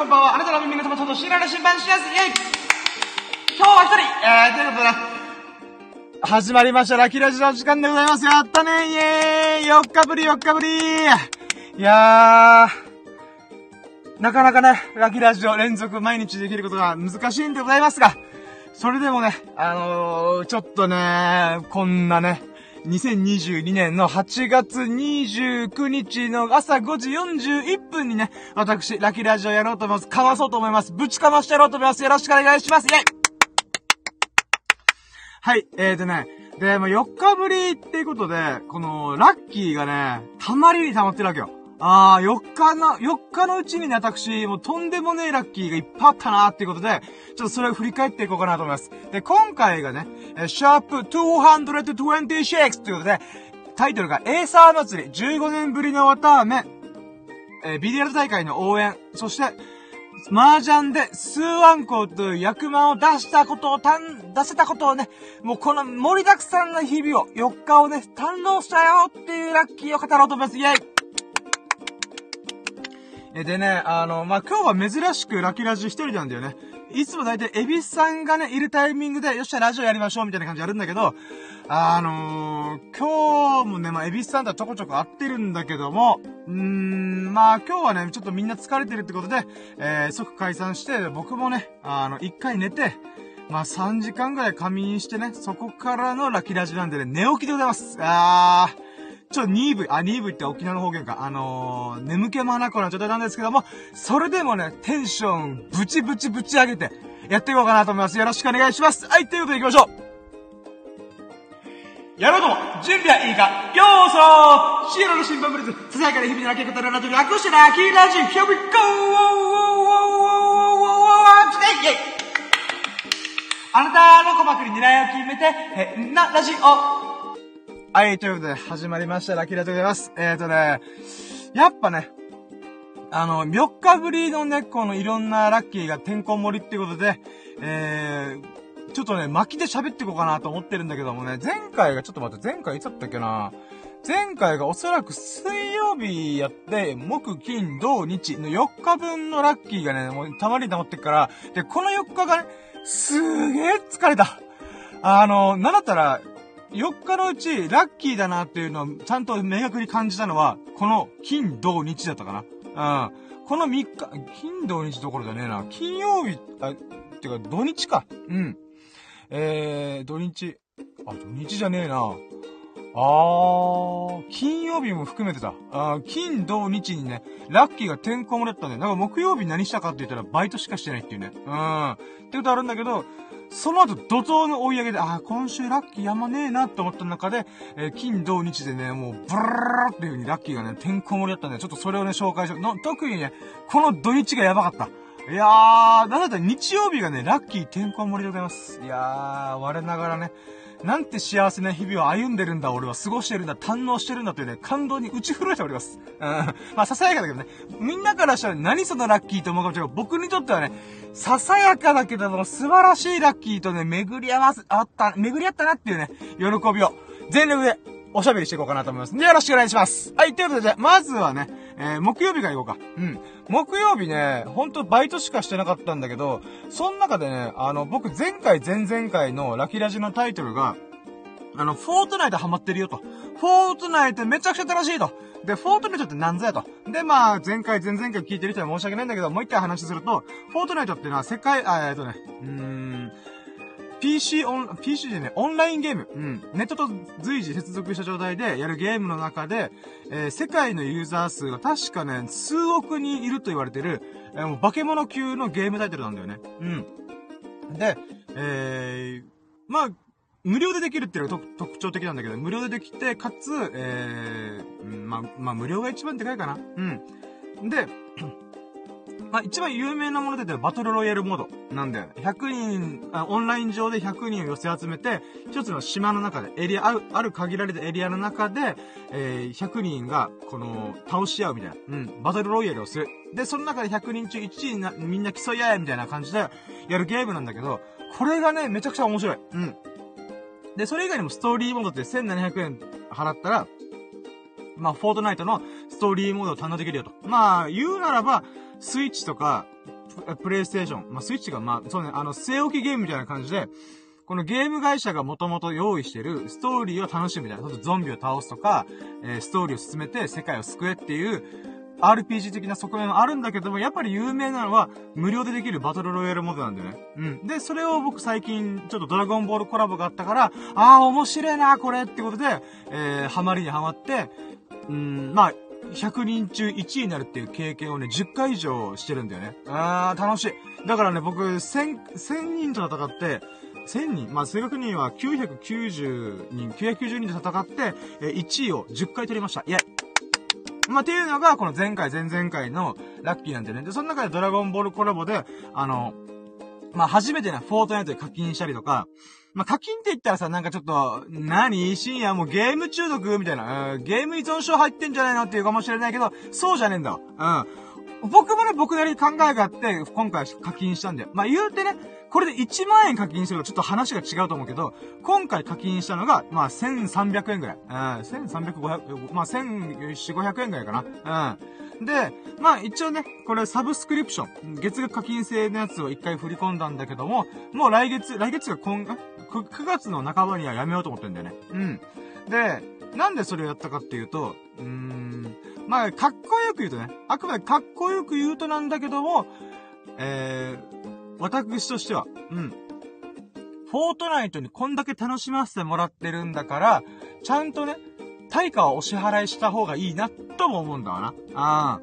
こんばんは。あなたの耳の友と知られ審判しやすい。イェイ今日は一人、えー、ということで、始まりました、ラッキーラジオの時間でございます。やったねイェーイ !4 日ぶり、4日ぶりいやー、なかなかね、ラッキーラジオ連続毎日できることが難しいんでございますが、それでもね、あのー、ちょっとね、こんなね、2022年の8月29日の朝5時41分にね、私、ラッキーラジオやろうと思います。かわそうと思います。ぶちかましてやろうと思います。よろしくお願いします。イェイはい、えーとね、で、もう4日ぶりっていうことで、この、ラッキーがね、たまりに溜まってるわけよ。あー、4日の、4日のうちにね、私、もうとんでもねえラッキーがいっぱいあったなーっていうことで、ちょっとそれを振り返っていこうかなと思います。で、今回がね、えシャープ226ということで、タイトルがエーサー祭り15年ぶりの綿飴、え、ビリヤード大会の応援、そして、麻雀で数アンコという役満を出したことをたん、出せたことをね、もうこの盛りだくさんな日々を、4日をね、堪能したよっていうラッキーを語ろうと思います。イェイえ、でね、あの、まあ、今日は珍しくラッキーラジ一人なんだよね。いつも大体、エビスさんがね、いるタイミングで、よっしゃ、ラジオやりましょう、みたいな感じやるんだけど、あのー、今日もね、まあ、エビスさんとはちょこちょこ会ってるんだけども、うーん、まあ、今日はね、ちょっとみんな疲れてるってことで、えー、即解散して、僕もね、あの、一回寝て、まあ、3時間ぐらい仮眠してね、そこからのラッキーラジなんでね、寝起きでございます。あー、ちょ、鈍い、あ、鈍いって沖縄の方言か。あのー、眠気まなこな状態なんですけども、それでもね、テンション、ブチブチブチ上げて、やっていこうかなと思います。よろしくお願いします。はい、ということで行きましょう。やろうとも、準備はいいかようそシエロの新聞ブリズ、ささやかな日々の開け方のラジオ略してラッキーラジオ Here we go! あなたの鼓膜に狙いを決めて、変なラジオはい、ということで、始まりました。ラッキーラでございます。えーとね、やっぱね、あの、4日ぶりのね、このいろんなラッキーがてんこ盛りってことで、えー、ちょっとね、巻きで喋っていこうかなと思ってるんだけどもね、前回が、ちょっと待って、前回いつだったっけな？前回がおそらく水曜日やって、木、金、土、日の4日分のラッキーがね、もうたまに溜まってっから、で、この4日がね、すーげー疲れた。あの、なんだったら、4日のうち、ラッキーだなっていうのを、ちゃんと明確に感じたのは、この、金、土、日だったかな。うん。この3日、金、土、日どころじゃねえな。金曜日、あ、てか、土日か。うん。えー、土日。あ、土日じゃねえな。あー、金曜日も含めてだ。あ金、土、日にね、ラッキーが天候もだったんだよ。なんか木曜日何したかって言ったらバイトしかしてないっていうね。うん。ってことあるんだけど、その後、怒涛の追い上げで、ああ、今週ラッキーやまねえなって思った中で、えー、金、土、日でね、もう、ブラーっていう風にラッキーがね、てんこ盛りだったんで、ちょっとそれをね、紹介しよう。の、特にね、この土日がやばかった。いやー、なんだったら日曜日がね、ラッキーてんこ盛りでございます。いやー、我ながらね、なんて幸せな日々を歩んでるんだ、俺は過ごしてるんだ、堪能してるんだというね、感動に打ち震えております。うん。まあ、ささやかだけどね、みんなからしたら何そのラッキーと思うかもしれない。僕にとってはね、ささやかだけども素晴らしいラッキーとね、巡り合わせ、あった、巡り合ったなっていうね、喜びを、全力でおしゃべりしていこうかなと思います。で、よろしくお願いします。はい、ということで、まずはね、えー、木曜日から行こうか。うん。木曜日ね、ほんとバイトしかしてなかったんだけど、その中でね、あの、僕前回前々回のラキラジのタイトルが、あの、フォートナイトハマってるよと。フォートナイトめちゃくちゃ楽しいと。で、フォートナイトって何ぞやと。で、まあ、前回、前々回聞いてる人は申し訳ないんだけど、もう一回話すると、フォートナイトっていうのは世界、あ、えっとね、うーん、PC オン、PC でね、オンラインゲーム。うん。ネットと随時接続した状態でやるゲームの中で、えー、世界のユーザー数が確かね、数億人いると言われてる、えー、もう化け物級のゲームタイトルなんだよね。うん。で、えー、まあ、無料でできるっていうのが特徴的なんだけど、無料でできて、かつ、えー、まあ、まあ、無料が一番でかいかな。うん。で、まあ、一番有名なもので言バトルロイヤルモードなんだよね。100人あ、オンライン上で100人を寄せ集めて、一つの島の中で、エリア、ある、ある限られたエリアの中で、えー、100人が、この、倒し合うみたいな。うん。バトルロイヤルをする。で、その中で100人中1位な、みんな競い合えみたいな感じで、やるゲームなんだけど、これがね、めちゃくちゃ面白い。うん。で、それ以外にもストーリーモードって1700円払ったら、まあ、フォートナイトのストーリーモードを堪能できるよと。まあ、言うならば、スイッチとか、プレイステーション、まあ、スイッチが、まあ、そうね、あの、据え置きゲームみたいな感じで、このゲーム会社がもともと用意してるストーリーを楽しむみたいな。ゾンビを倒すとか、えー、ストーリーを進めて世界を救えっていう、RPG 的な側面はあるんだけども、やっぱり有名なのは、無料でできるバトルロイヤルモードなんだよね。うん。で、それを僕最近、ちょっとドラゴンボールコラボがあったから、ああ、面白いな、これってことで、えー、ハマりにハマって、うん、まあ、100人中1位になるっていう経験をね、10回以上してるんだよね。あー、楽しい。だからね、僕、1000、1000人と戦って、1000人、まあ、正確には990人、990人で戦って、え1位を10回取りました。イェイまあ、っていうのが、この前回、前々回のラッキーなんだよね。で、その中でドラゴンボールコラボで、あの、まあ、初めてね、フォートナイトで課金したりとか、まあ、課金って言ったらさ、なんかちょっと、何?深夜もうゲーム中毒みたいな、うん、ゲーム依存症入ってんじゃないのっていうかもしれないけど、そうじゃねえんだ。うん。僕もね、僕なりに考えがあって、今回課金したんだよ。まあ、言うてね、これで1万円課金するとちょっと話が違うと思うけど、今回課金したのが、まあ、1300円ぐらい。うん、1300、500、まあ、1400、500円ぐらいかな。うん。で、まあ一応ね、これサブスクリプション、月額課金制のやつを一回振り込んだんだけども、もう来月、来月が今、9, 9月の半ばにはやめようと思ってんだよね。うん。で、なんでそれをやったかっていうと、うーん、まあ、かっこよく言うとね、あくまでかっこよく言うとなんだけども、えー、私としては、うん。フォートナイトにこんだけ楽しませてもらってるんだから、ちゃんとね、対価をお支払いした方がいいな、とも思うんだわな。あ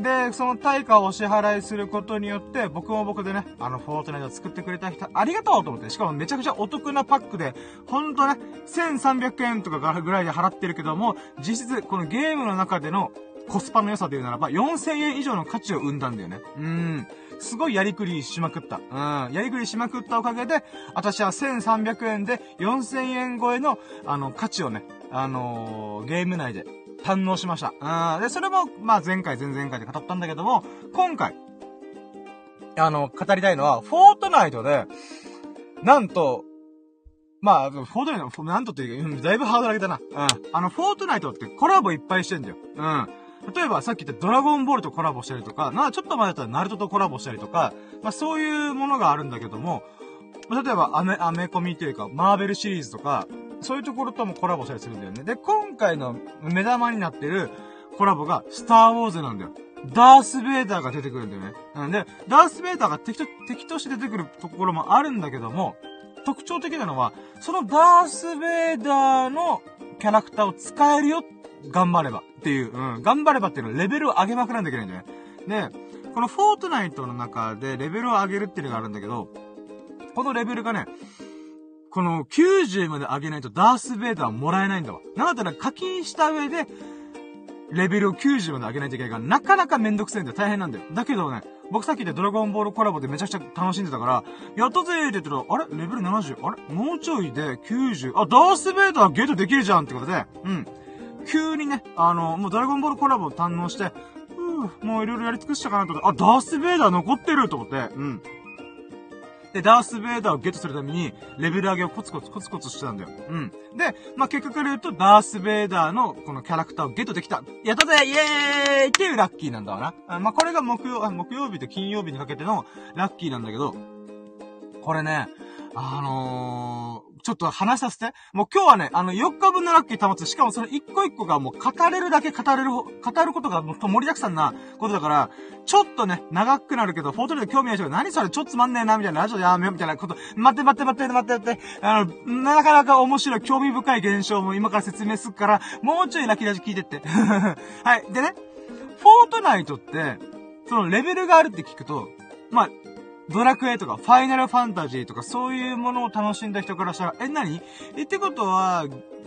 で、その対価をお支払いすることによって、僕も僕でね、あの、フォートナイトを作ってくれた人、ありがとうと思って、しかもめちゃくちゃお得なパックで、ほんとね、1300円とかぐらいで払ってるけども、実質、このゲームの中でのコスパの良さで言うならば、4000円以上の価値を生んだんだよね。うん。すごいやりくりしまくった。うん。やりくりしまくったおかげで、私は1300円で4000円超えの、あの、価値をね、あのー、ゲーム内で堪能しました。うん。で、それも、まあ前回、前々回で語ったんだけども、今回、あの、語りたいのは、フォートナイトで、なんと、まあ、フォートナイト、なんとっていう、だいぶハードル上げたな。うん。あの、フォートナイトってコラボいっぱいしてんだよ。うん。例えばさっき言ったドラゴンボールとコラボしたりとか、な、ちょっと前だったらナルトとコラボしたりとか、まあそういうものがあるんだけども、例えばアメ、アメコミというか、マーベルシリーズとか、そういうところともコラボしたりするんだよね。で、今回の目玉になってるコラボが、スターウォーズなんだよ。ダース・ベイダーが出てくるんだよね。うんで、ダース・ベイダーが敵と、敵として出てくるところもあるんだけども、特徴的なのは、そのダース・ベイダーのキャラクターを使えるよ頑張ればっていう、うん、頑張ればっていうのはレベルを上げまくらなきゃいけないんだよね。で、このフォートナイトの中でレベルを上げるっていうのがあるんだけど、このレベルがね、この90まで上げないとダースベイダーはもらえないんだわ。なのでね、課金した上で、レベルを90まで上げないといけないから、なかなかめんどくせえんだよ。大変なんだよ。だけどね、僕さっきでドラゴンボールコラボでめちゃくちゃ楽しんでたから、やったぜーって言ったら、あれ？レベル 70? あれ？もうちょいで 90? あ、ダースベイダーゲットできるじゃんってことで、うん。急にね、あの、もうドラゴンボールコラボを堪能して、ふぅ、もういろいろやり尽くしたかなと思って、あ、ダースベイダー残ってると思って、うん。で、ダースベイダーをゲットするために、レベル上げをコツコツコツコツしてたんだよ。うん。で、まあ、結果から言うと、ダースベイダーのこのキャラクターをゲットできた。やったぜイエーイっていうラッキーなんだわな。あまあ、これが木曜、木曜日と金曜日にかけてのラッキーなんだけど、これね、あのー、ちょっと話させて。もう今日はね、あの、4日分のラッキー保つ。しかもその1個1個がもう語れるだけ語れる、語ることがもっと盛りだくさんなことだから、ちょっとね、長くなるけど、フォートレで興味ない人が、何それちょっとつまんねえな、みたいな、ラジオやめよう、みたいなこと、待って待って待って待って待って、あの、なかなか面白い、興味深い現象も今から説明するから、もうちょいラッキーラジ聞いてって。はい。でね、フォートナイトって、そのレベルがあるって聞くと、まあ、ドラクエとか、ファイナルファンタジーとか、そういうものを楽しんだ人からしたら、え、何？え、ってことは、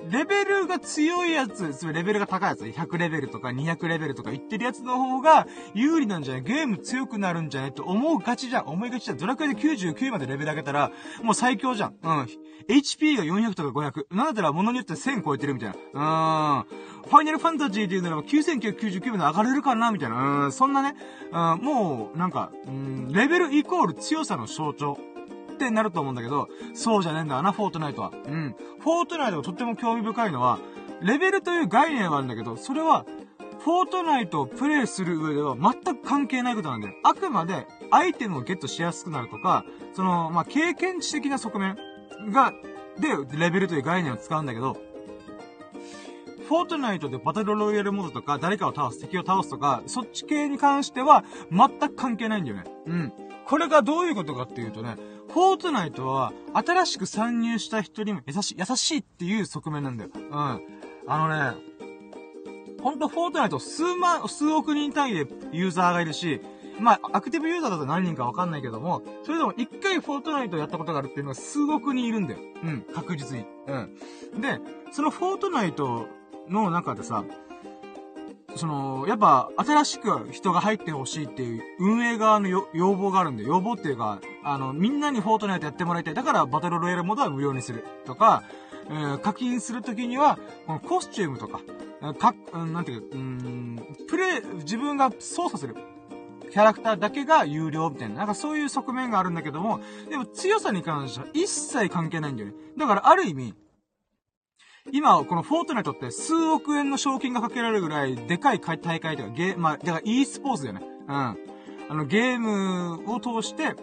レベルが強いやつ、つまりレベルが高いやつ、100レベルとか200レベルとか言ってるやつの方が有利なんじゃない？ゲーム強くなるんじゃない？と思うがちじゃん。思いがちじゃん。ドラクエで99までレベル上げたら、もう最強じゃん。うん。HP が400とか500。なんだったら物によって1000超えてるみたいな。うん。ファイナルファンタジーで言うならば9999まで上がれるかな？みたいな。うん。そんなね。うん。もう、なんか、うん、レベルイコール強さの象徴。ってなると思うんだけど、そうじゃねえんだな、フォートナイトは。うん。フォートナイトがとっても興味深いのは、レベルという概念はあるんだけど、それは、フォートナイトをプレイする上では全く関係ないことなんだよ。あくまで、アイテムをゲットしやすくなるとか、その、まあ、経験値的な側面が、で、レベルという概念を使うんだけど、フォートナイトでバトルロイヤルモードとか、誰かを倒す、敵を倒すとか、そっち系に関しては、全く関係ないんだよね。うん。これがどういうことかっていうとね、フォートナイトは、新しく参入した人にも優しい、優しいっていう側面なんだよ。うん。あのね、ほんとフォートナイト数万、数億人単位でユーザーがいるし、まあ、アクティブユーザーだと何人かわかんないけども、それでも一回フォートナイトやったことがあるっていうのが数億人いるんだよ。うん、確実に。うん。で、そのフォートナイトの中でさ、その、やっぱ、新しく人が入ってほしいっていう運営側の要望があるんで、要望っていうか、あの、みんなにフォートナイトやってもらいたい。だからバトルロイヤルモードは無料にする。とか、えー、課金するときには、このコスチュームとか、か、なんていうか、うん、プレイ、自分が操作する。キャラクターだけが有料みたいな。なんかそういう側面があるんだけども、でも強さに関しては一切関係ないんだよね。だからある意味、今、このフォートナイトって数億円の賞金がかけられるぐらいでかい大会とかゲー、まあ、だから e スポーツだよね。うん。あの、ゲームを通して、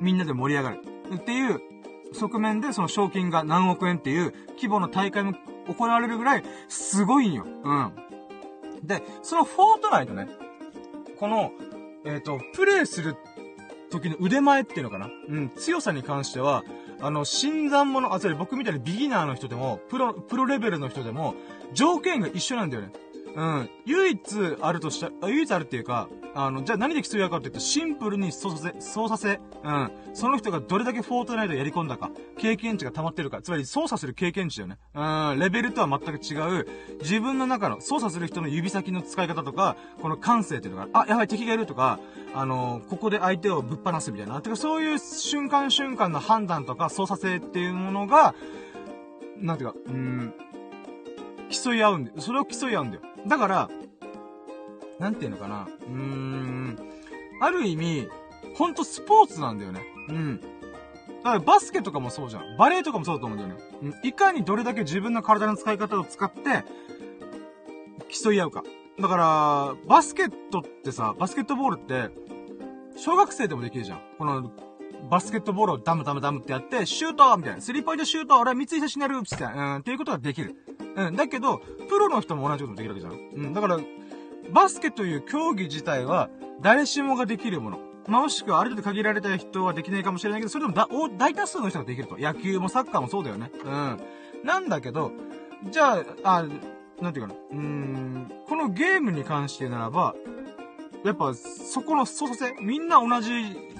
みんなで盛り上がる。っていう側面でその賞金が何億円っていう規模の大会も行われるぐらい、すごいんよ。うん。で、そのフォートナイトね、この、えっ、ー、と、プレイする時の腕前っていうのかな？うん、強さに関しては、あの、新参者、あ、それ僕みたいなビギナーの人でも、プロ、プロレベルの人でも、条件が一緒なんだよね。うん。唯一あるとした、唯一あるっていうか、あの、じゃあ何で競い合うかって言うと、シンプルに操作せ、操作性。うん。その人がどれだけフォートナイトやり込んだか、経験値が溜まってるか、つまり操作する経験値だよね。うん。レベルとは全く違う、自分の中の操作する人の指先の使い方とか、この感性っていうのが、あ、やばい敵がいるとか、あの、ここで相手をぶっ放すみたいな。てかそういう瞬間瞬間の判断とか操作性っていうものが、なんていうか、うん、競い合うんで、それを競い合うんだよ。だから、なんていうのかな。うーん。ある意味、ほんとスポーツなんだよね。うん。だからバスケとかもそうじゃん。バレエとかもそうだと思うんだよね。うん。いかにどれだけ自分の体の使い方を使って、競い合うか。だから、バスケットってさ、バスケットボールって、小学生でもできるじゃん。この、バスケットボールをダムダムダムってやって、シュートみたいな。スリーポイントシュート俺は三井差しになるつって、うん、っていうことができる。うん、だけど、プロの人も同じことできるわけじゃん。うん、だから、バスケという競技自体は、誰しもができるもの。まあ、もしくはある程度限られた人はできないかもしれないけど、それでもだ、大多数の人ができると。野球もサッカーもそうだよね。うん。なんだけど、じゃあ、あ、なんていうかな。うーん、このゲームに関してならば、やっぱ、そこの操作性、みんな同じ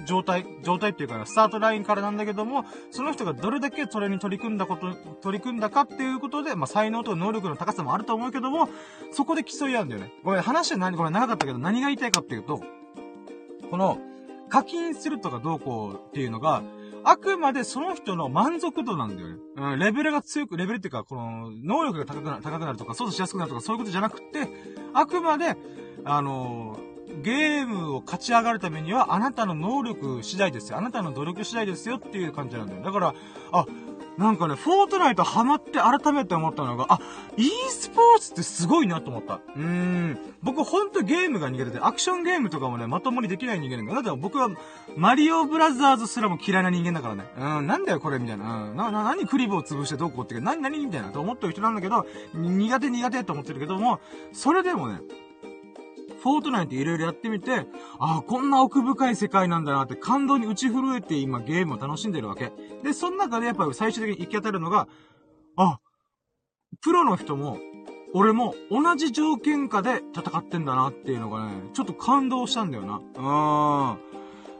状態、状態っていうか、スタートラインからなんだけども、その人がどれだけそれに取り組んだこと、取り組んだかっていうことで、まあ、才能と能力の高さもあると思うけども、そこで競い合うんだよね。ごめん、話は何、ごめん、長かったけど、何が言いたいかっていうと、この、課金するとかどうこうっていうのが、あくまでその人の満足度なんだよね。うん、レベルが強く、レベルっていうか、この、能力が高くなる、高くなるとか、操作しやすくなるとか、そういうことじゃなくて、あくまで、あのーゲームを勝ち上がるためには、あなたの能力次第ですよ。あなたの努力次第ですよっていう感じなんだよ。だから、あ、なんかね、フォートナイトハマって改めて思ったのが、あ、e スポーツってすごいなと思った。うーん。僕ほんとゲームが苦手で、アクションゲームとかもね、まともにできない人間なんだだって僕は、マリオブラザーズすらも嫌いな人間だからね。うん、なんだよこれみたいな。うん、な、な、何クリボー潰してどうこうって、何、何みたいなと思ってる人なんだけど、苦手苦手と思ってるけども、それでもね、フォートナイトいろいろやってみて、ああ、こんな奥深い世界なんだなって感動に打ち震えて今ゲームを楽しんでるわけ。で、その中でやっぱり最終的に行き当たるのが、あ、プロの人も、俺も同じ条件下で戦ってんだなっていうのがね、ちょっと感動したんだよな。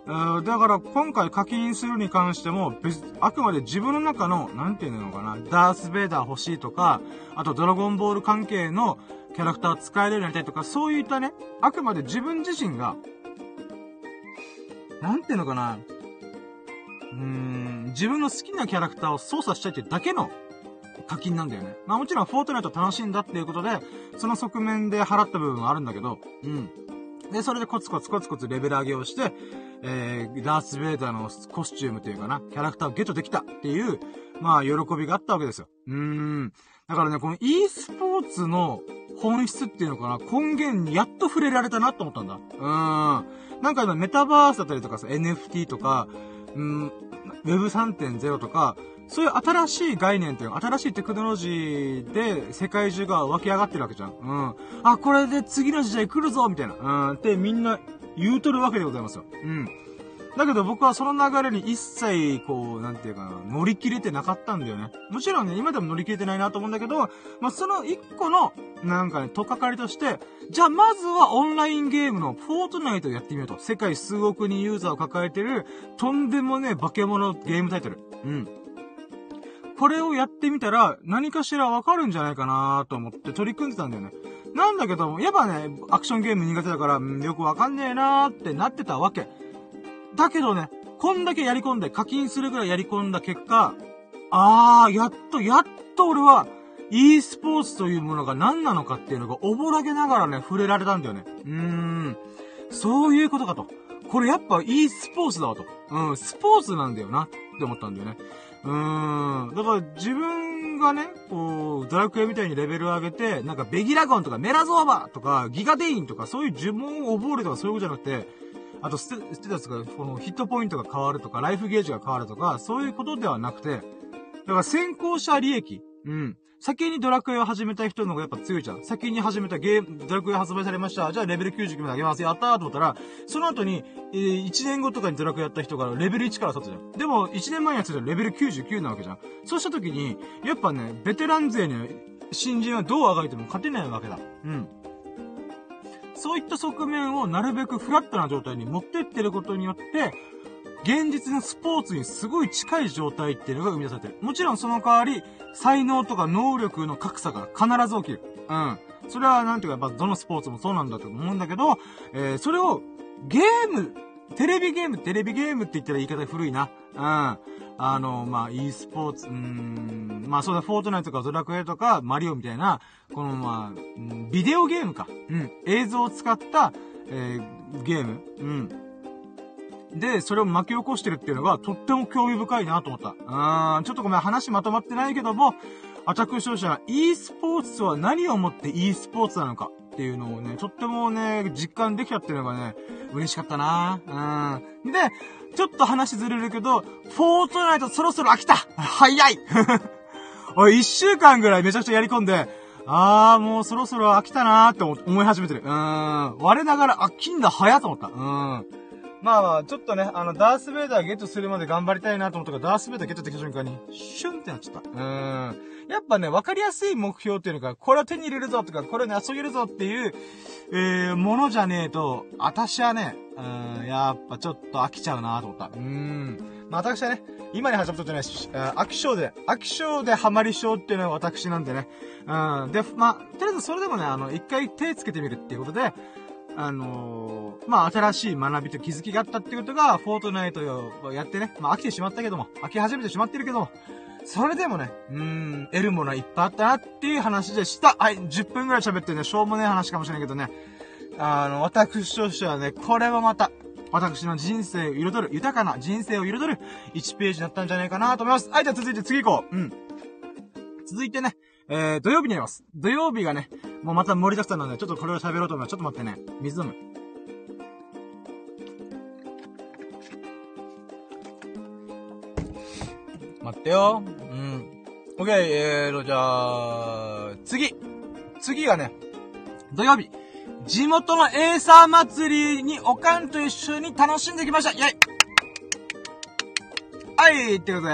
うーん。だから今回課金するに関しても別、あくまで自分の中の、なんていうのかな、ダースベイダー欲しいとか、あとドラゴンボール関係のキャラクター使えるようになりたいとか、そういったね、あくまで自分自身が、なんていうのかな、うーん、自分の好きなキャラクターを操作したいってだけの課金なんだよね。まあもちろんフォートナイト楽しいんだっていうことで、その側面で払った部分はあるんだけど、うん。で、それでコツコツコツコツレベル上げをして、えー、ダース・ベイダーのコスチュームというかな、キャラクターをゲットできたっていう、まあ、喜びがあったわけですよ。うーん。だからね、この e スポーツの本質っていうのかな、根源にやっと触れられたなと思ったんだ。うん。なんか今メタバースだったりとかさ、NFT とか、うん、Web3.0 とか、そういう新しい概念っていうか、新しいテクノロジーで世界中が湧き上がってるわけじゃん。うん。あ、これで次の時代来るぞみたいな。うん。ってみんな言うとるわけでございますよ。うん。だけど僕はその流れに一切、こう、なんていうかな、乗り切れてなかったんだよね。もちろんね、今でも乗り切れてないなと思うんだけど、まあ、その一個の、なんかね、とっかかりとして、じゃあまずはオンラインゲームのフォートナイトをやってみようと。世界数億人ユーザーを抱えてる、とんでもね、化け物ゲームタイトル。うん。これをやってみたら、何かしらわかるんじゃないかなと思って取り組んでたんだよね。なんだけども、やっぱね、アクションゲーム苦手だから、よくわかんねえなーってなってたわけ。だけどね、こんだけやり込んで、課金するぐらいやり込んだ結果、あー、やっと、やっと俺は、e スポーツというものが何なのかっていうのがおぼらげながらね、触れられたんだよね。うーん。そういうことかと。これやっぱ e スポーツだわと。うん、スポーツなんだよなって思ったんだよね。うーん。だから自分がね、こう、ドラクエみたいにレベル上げて、なんかベギラゴンとかメラゾーバとかギガデインとかそういう呪文を覚えるとかそういうことじゃなくて、あとステ、ステータスが、このヒットポイントが変わるとか、ライフゲージが変わるとか、そういうことではなくて、だから先行者利益。うん。先にドラクエを始めた人の方がやっぱ強いじゃん。先に始めたゲーム、ドラクエ発売されました。じゃあレベル99まで上げます。やったーと思ったら、その後に、えー、1年後とかにドラクエやった人がレベル1から立つじゃん。でも、1年前にやってたらレベル99なわけじゃん。そうした時に、やっぱね、ベテラン勢に新人はどうあがいても勝てないわけだ。うん。そういった側面をなるべくフラットな状態に持ってってることによって、現実のスポーツにすごい近い状態っていうのが生み出されてる。もちろんその代わり、才能とか能力の格差が必ず起きる。うん。それはなんていうか、やっぱどのスポーツもそうなんだと思うんだけど、えー、それをゲーム、テレビゲーム、テレビゲームって言ったら言い方古いな。うん。あの、まあ、e スポーツ、うん、まあ、そうだ、フォートナイトとかドラクエとか、マリオみたいな、この、まあ、ビデオゲームか。うん。映像を使った、えー、ゲーム。うん。で、それを巻き起こしてるっていうのが、とっても興味深いなと思った。うーん、ちょっとごめん、話まとまってないけども、アタック勝者は e スポーツとは何をもって e スポーツなのかっていうのをね、とってもね、実感できたっていうのがね、嬉しかったなうん。で、ちょっと話ずれるけど、フォートナイトそろそろ飽きた早い おい、一週間ぐらいめちゃくちゃやり込んで、あー、もうそろそろ飽きたなーって思い始めてる。うん。我ながら飽きんだ早と思った。うん。まあまあ、ちょっとね、あの、ダースベイダーゲットするまで頑張りたいなと思ったから、ダースベイダーゲットできた瞬間に、シュンってなっちゃった。うーん。やっぱね、わかりやすい目標っていうのが、これを手に入れるぞとか、これをね、遊べるぞっていう、えー、ものじゃねえと、私はね、うーん、やっぱちょっと飽きちゃうなと思った。うーん。まあ私はね、今に始まったじゃないし、飽き性で、飽き性でハマり性っていうのは私なんでね。うん。で、まあ、とりあえずそれでもね、あの、一回手つけてみるっていうことで、あのー、まあ、新しい学びと気づきがあったってことが、フォートナイトをやってね、まあ、飽きてしまったけども、飽き始めてしまってるけども、それでもね、うーん、得るものはいっぱいあったなっていう話でした。はい、10分くらい喋ってね、しょうもねえ話かもしれないけどね、あの、私としてはね、これはまた、私の人生を彩る、豊かな人生を彩る1ページだったんじゃないかなと思います。はい、じゃあ続いて次行こう。うん。続いてね、えー、土曜日になります。土曜日がね、もうまた盛りだくさんなんで、ちょっとこれを喋ろうと思います。ちょっと待ってね。水飲む。待ってよ。うん。オッケー、えーと、じゃあ、次。次がね、土曜日。地元のエーサー祭りにおかんと一緒に楽しんできましたイェイはい、ってことで、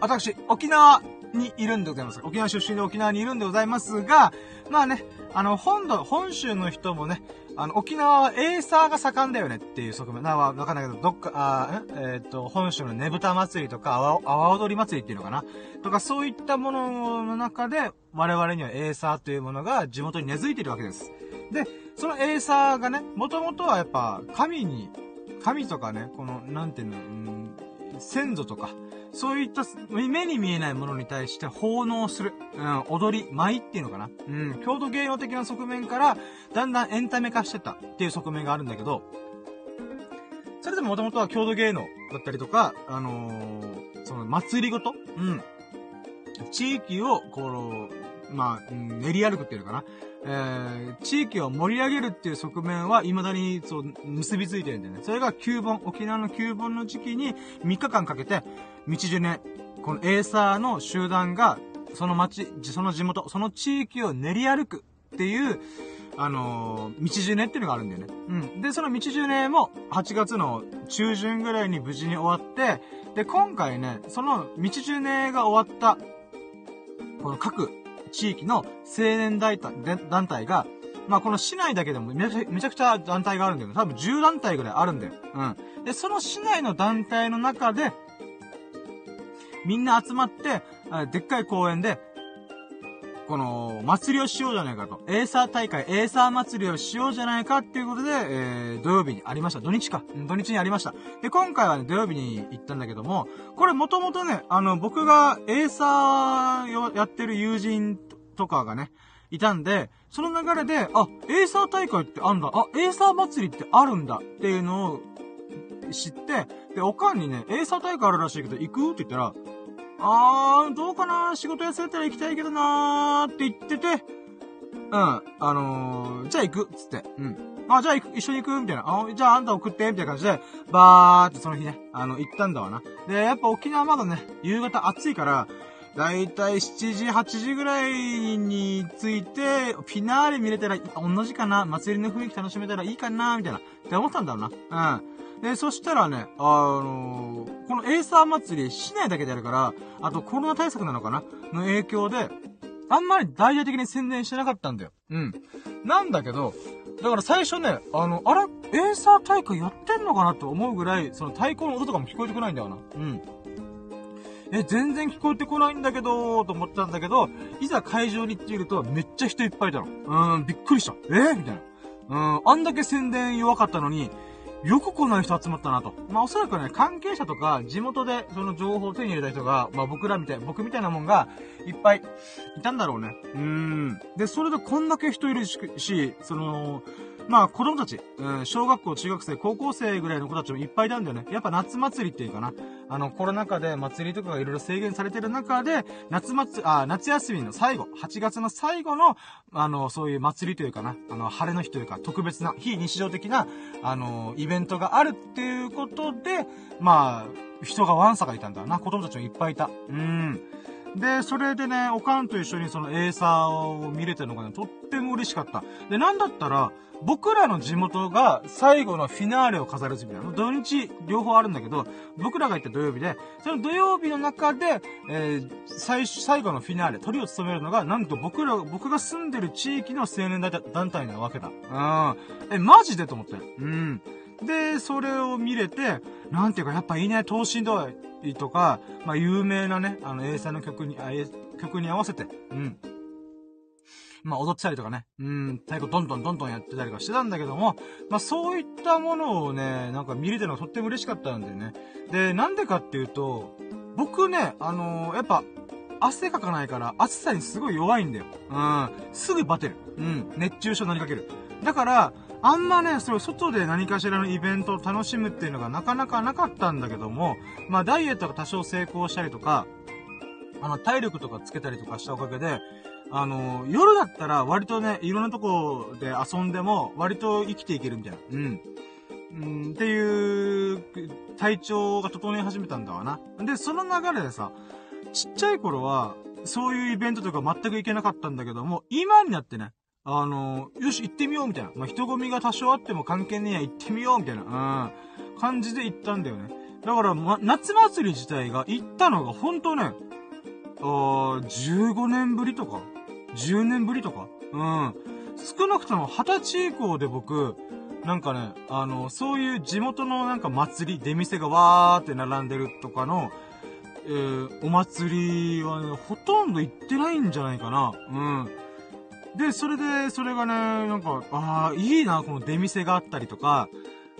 私、沖縄にいるんでございます。沖縄出身で沖縄にいるんでございますが、まあね、あの、本土、本州の人もね、あの、沖縄はエーサーが盛んだよねっていう側面。な、わかんないけど、どっか、あえっ、と、本州のねぶた祭りとか、阿波踊り祭りっていうのかなとか、そういったものの中で、我々にはエーサーというものが地元に根付いているわけです。で、そのエーサーがね、もともとはやっぱ、神に、神とかね、この、なんていうの、うん、先祖とか、そういった目に見えないものに対して奉納する、うん、踊り、舞っていうのかなうん、郷土芸能的な側面から、だんだんエンタメ化してたっていう側面があるんだけど、それでも元々は郷土芸能だったりとか、あのー、その祭りごとうん。地域を、この、まあ、練り歩くっていうのかな。えー、地域を盛り上げるっていう側面は未だにそう、結びついてるんだよね。それが旧盆、沖縄の旧盆の時期に3日間かけて、道中ね、このエーサーの集団が、その町、その地元、その地域を練り歩くっていう、あのー、道中ねっていうのがあるんだよね。うん。で、その道中ねも8月の中旬ぐらいに無事に終わって、で、今回ね、その道中ねが終わった、この各地域の青年団体が、まあ、この市内だけでもめちゃくちゃ団体があるんだけど。多分10団体ぐらいあるんだよ。うん。で、その市内の団体の中で、みんな集まって、でっかい公園で、この、祭りをしようじゃないかと。エーサー大会、エーサー祭りをしようじゃないかっていうことで、えー、土曜日にありました。土日か。土日にありました。で、今回はね、土曜日に行ったんだけども、これもともとね、あの、僕がエーサーをやってる友人とかがね、いたんで、その流れで、あ、エーサー大会ってあんだ。あ、エーサー祭りってあるんだっていうのを知って、で、おかんにね、エーサー大会あるらしいけど行くって言ったら、あー、どうかな？仕事休めたら行きたいけどなーって言ってて、うん、あのー、じゃあ行くっつって、うん。あ、じゃあ行く、一緒に行くみたいな。あ、じゃああんた送ってみたいな感じで、バーってその日ね、あの、行ったんだわな。で、やっぱ沖縄まだね、夕方暑いから、だいたい7時、8時ぐらいに着いて、フィナーレ見れたら、同じかな？祭りの雰囲気楽しめたらいいかな？みたいな。って思ったんだろうな。うん。で、そしたらね、あのー、このエーサー祭り、市内だけでやるから、あとコロナ対策なのかな？の影響で、あんまり大々的に宣伝してなかったんだよ。うん。なんだけど、だから最初ね、あの、あれ、エーサー大会やってんのかなと思うぐらい、その太鼓の音とかも聞こえてこないんだよな。うん。え、全然聞こえてこないんだけど、と思ったんだけど、いざ会場に行ってみると、めっちゃ人いっぱいいたの。うん、びっくりした。えみたいな。うん、あんだけ宣伝弱かったのに、よくこんな人集まったなと。まあ、おそらくね、関係者とか、地元でその情報を手に入れた人が、まあ、僕らみたい、僕みたいなもんが、いっぱいいたんだろうね。うーん。で、それでこんだけ人いるし、その、まあ子供たち、うん、小学校、中学生、高校生ぐらいの子たちもいっぱいいたんだよね。やっぱ夏祭りっていうかな。あの、コロナ禍で祭りとかがいろいろ制限されてる中で、夏祭、あ、夏休みの最後、8月の最後の、あの、そういう祭りというかな、あの、晴れの日というか、特別な、非日常的な、あの、イベントがあるっていうことで、まあ、人がワンサがいたんだな。子供たちもいっぱいいた。うん。で、それでね、おかんと一緒にそのエーサーを見れたのがね、とっても嬉しかった。で、なんだったら、僕らの地元が最後のフィナーレを飾る時期なの。土日両方あるんだけど、僕らが行った土曜日で、その土曜日の中で、えー、最、最後のフィナーレ、鳥を務めるのが、なんと僕ら、僕が住んでる地域の青年団体なわけだ。うん。え、マジでと思って。うん。で、それを見れて、なんていうか、やっぱいいね、等身大とか、まあ、有名なね、あの、英才の曲に、あ、曲に合わせて、うん。まあ、踊ってたりとかね、うん、太鼓どんどんどんどんやってたりとかしてたんだけども、まあ、そういったものをね、なんか見れてのがとっても嬉しかったんだよね。で、なんでかっていうと、僕ね、あのー、やっぱ、汗かかないから、暑さにすごい弱いんだよ。うん。すぐバテる。うん。熱中症になりかける。だから、あんまね、それ外で何かしらのイベントを楽しむっていうのがなかなかなかったんだけども、まあダイエットが多少成功したりとか、あの、体力とかつけたりとかしたおかげで、あの、夜だったら割とね、いろんなとこで遊んでも割と生きていけるみたいな。うん。うん、っていう、体調が整い始めたんだわな。で、その流れでさ、ちっちゃい頃は、そういうイベントとか全く行けなかったんだけども、今になってね、あの、よし、行ってみようみたいな。まあ、人混みが多少あっても関係ねえや、行ってみようみたいな、うん、感じで行ったんだよね。だから、ま、夏祭り自体が行ったのがほんとね、あ15年ぶりとか、10年ぶりとか、うん。少なくとも20歳以降で僕、なんかね、あの、そういう地元のなんか祭り、出店がわーって並んでるとかの、えー、お祭りはね、ほとんど行ってないんじゃないかな。うん。で、それで、それがね、なんか、ああ、いいな、この出店があったりとか、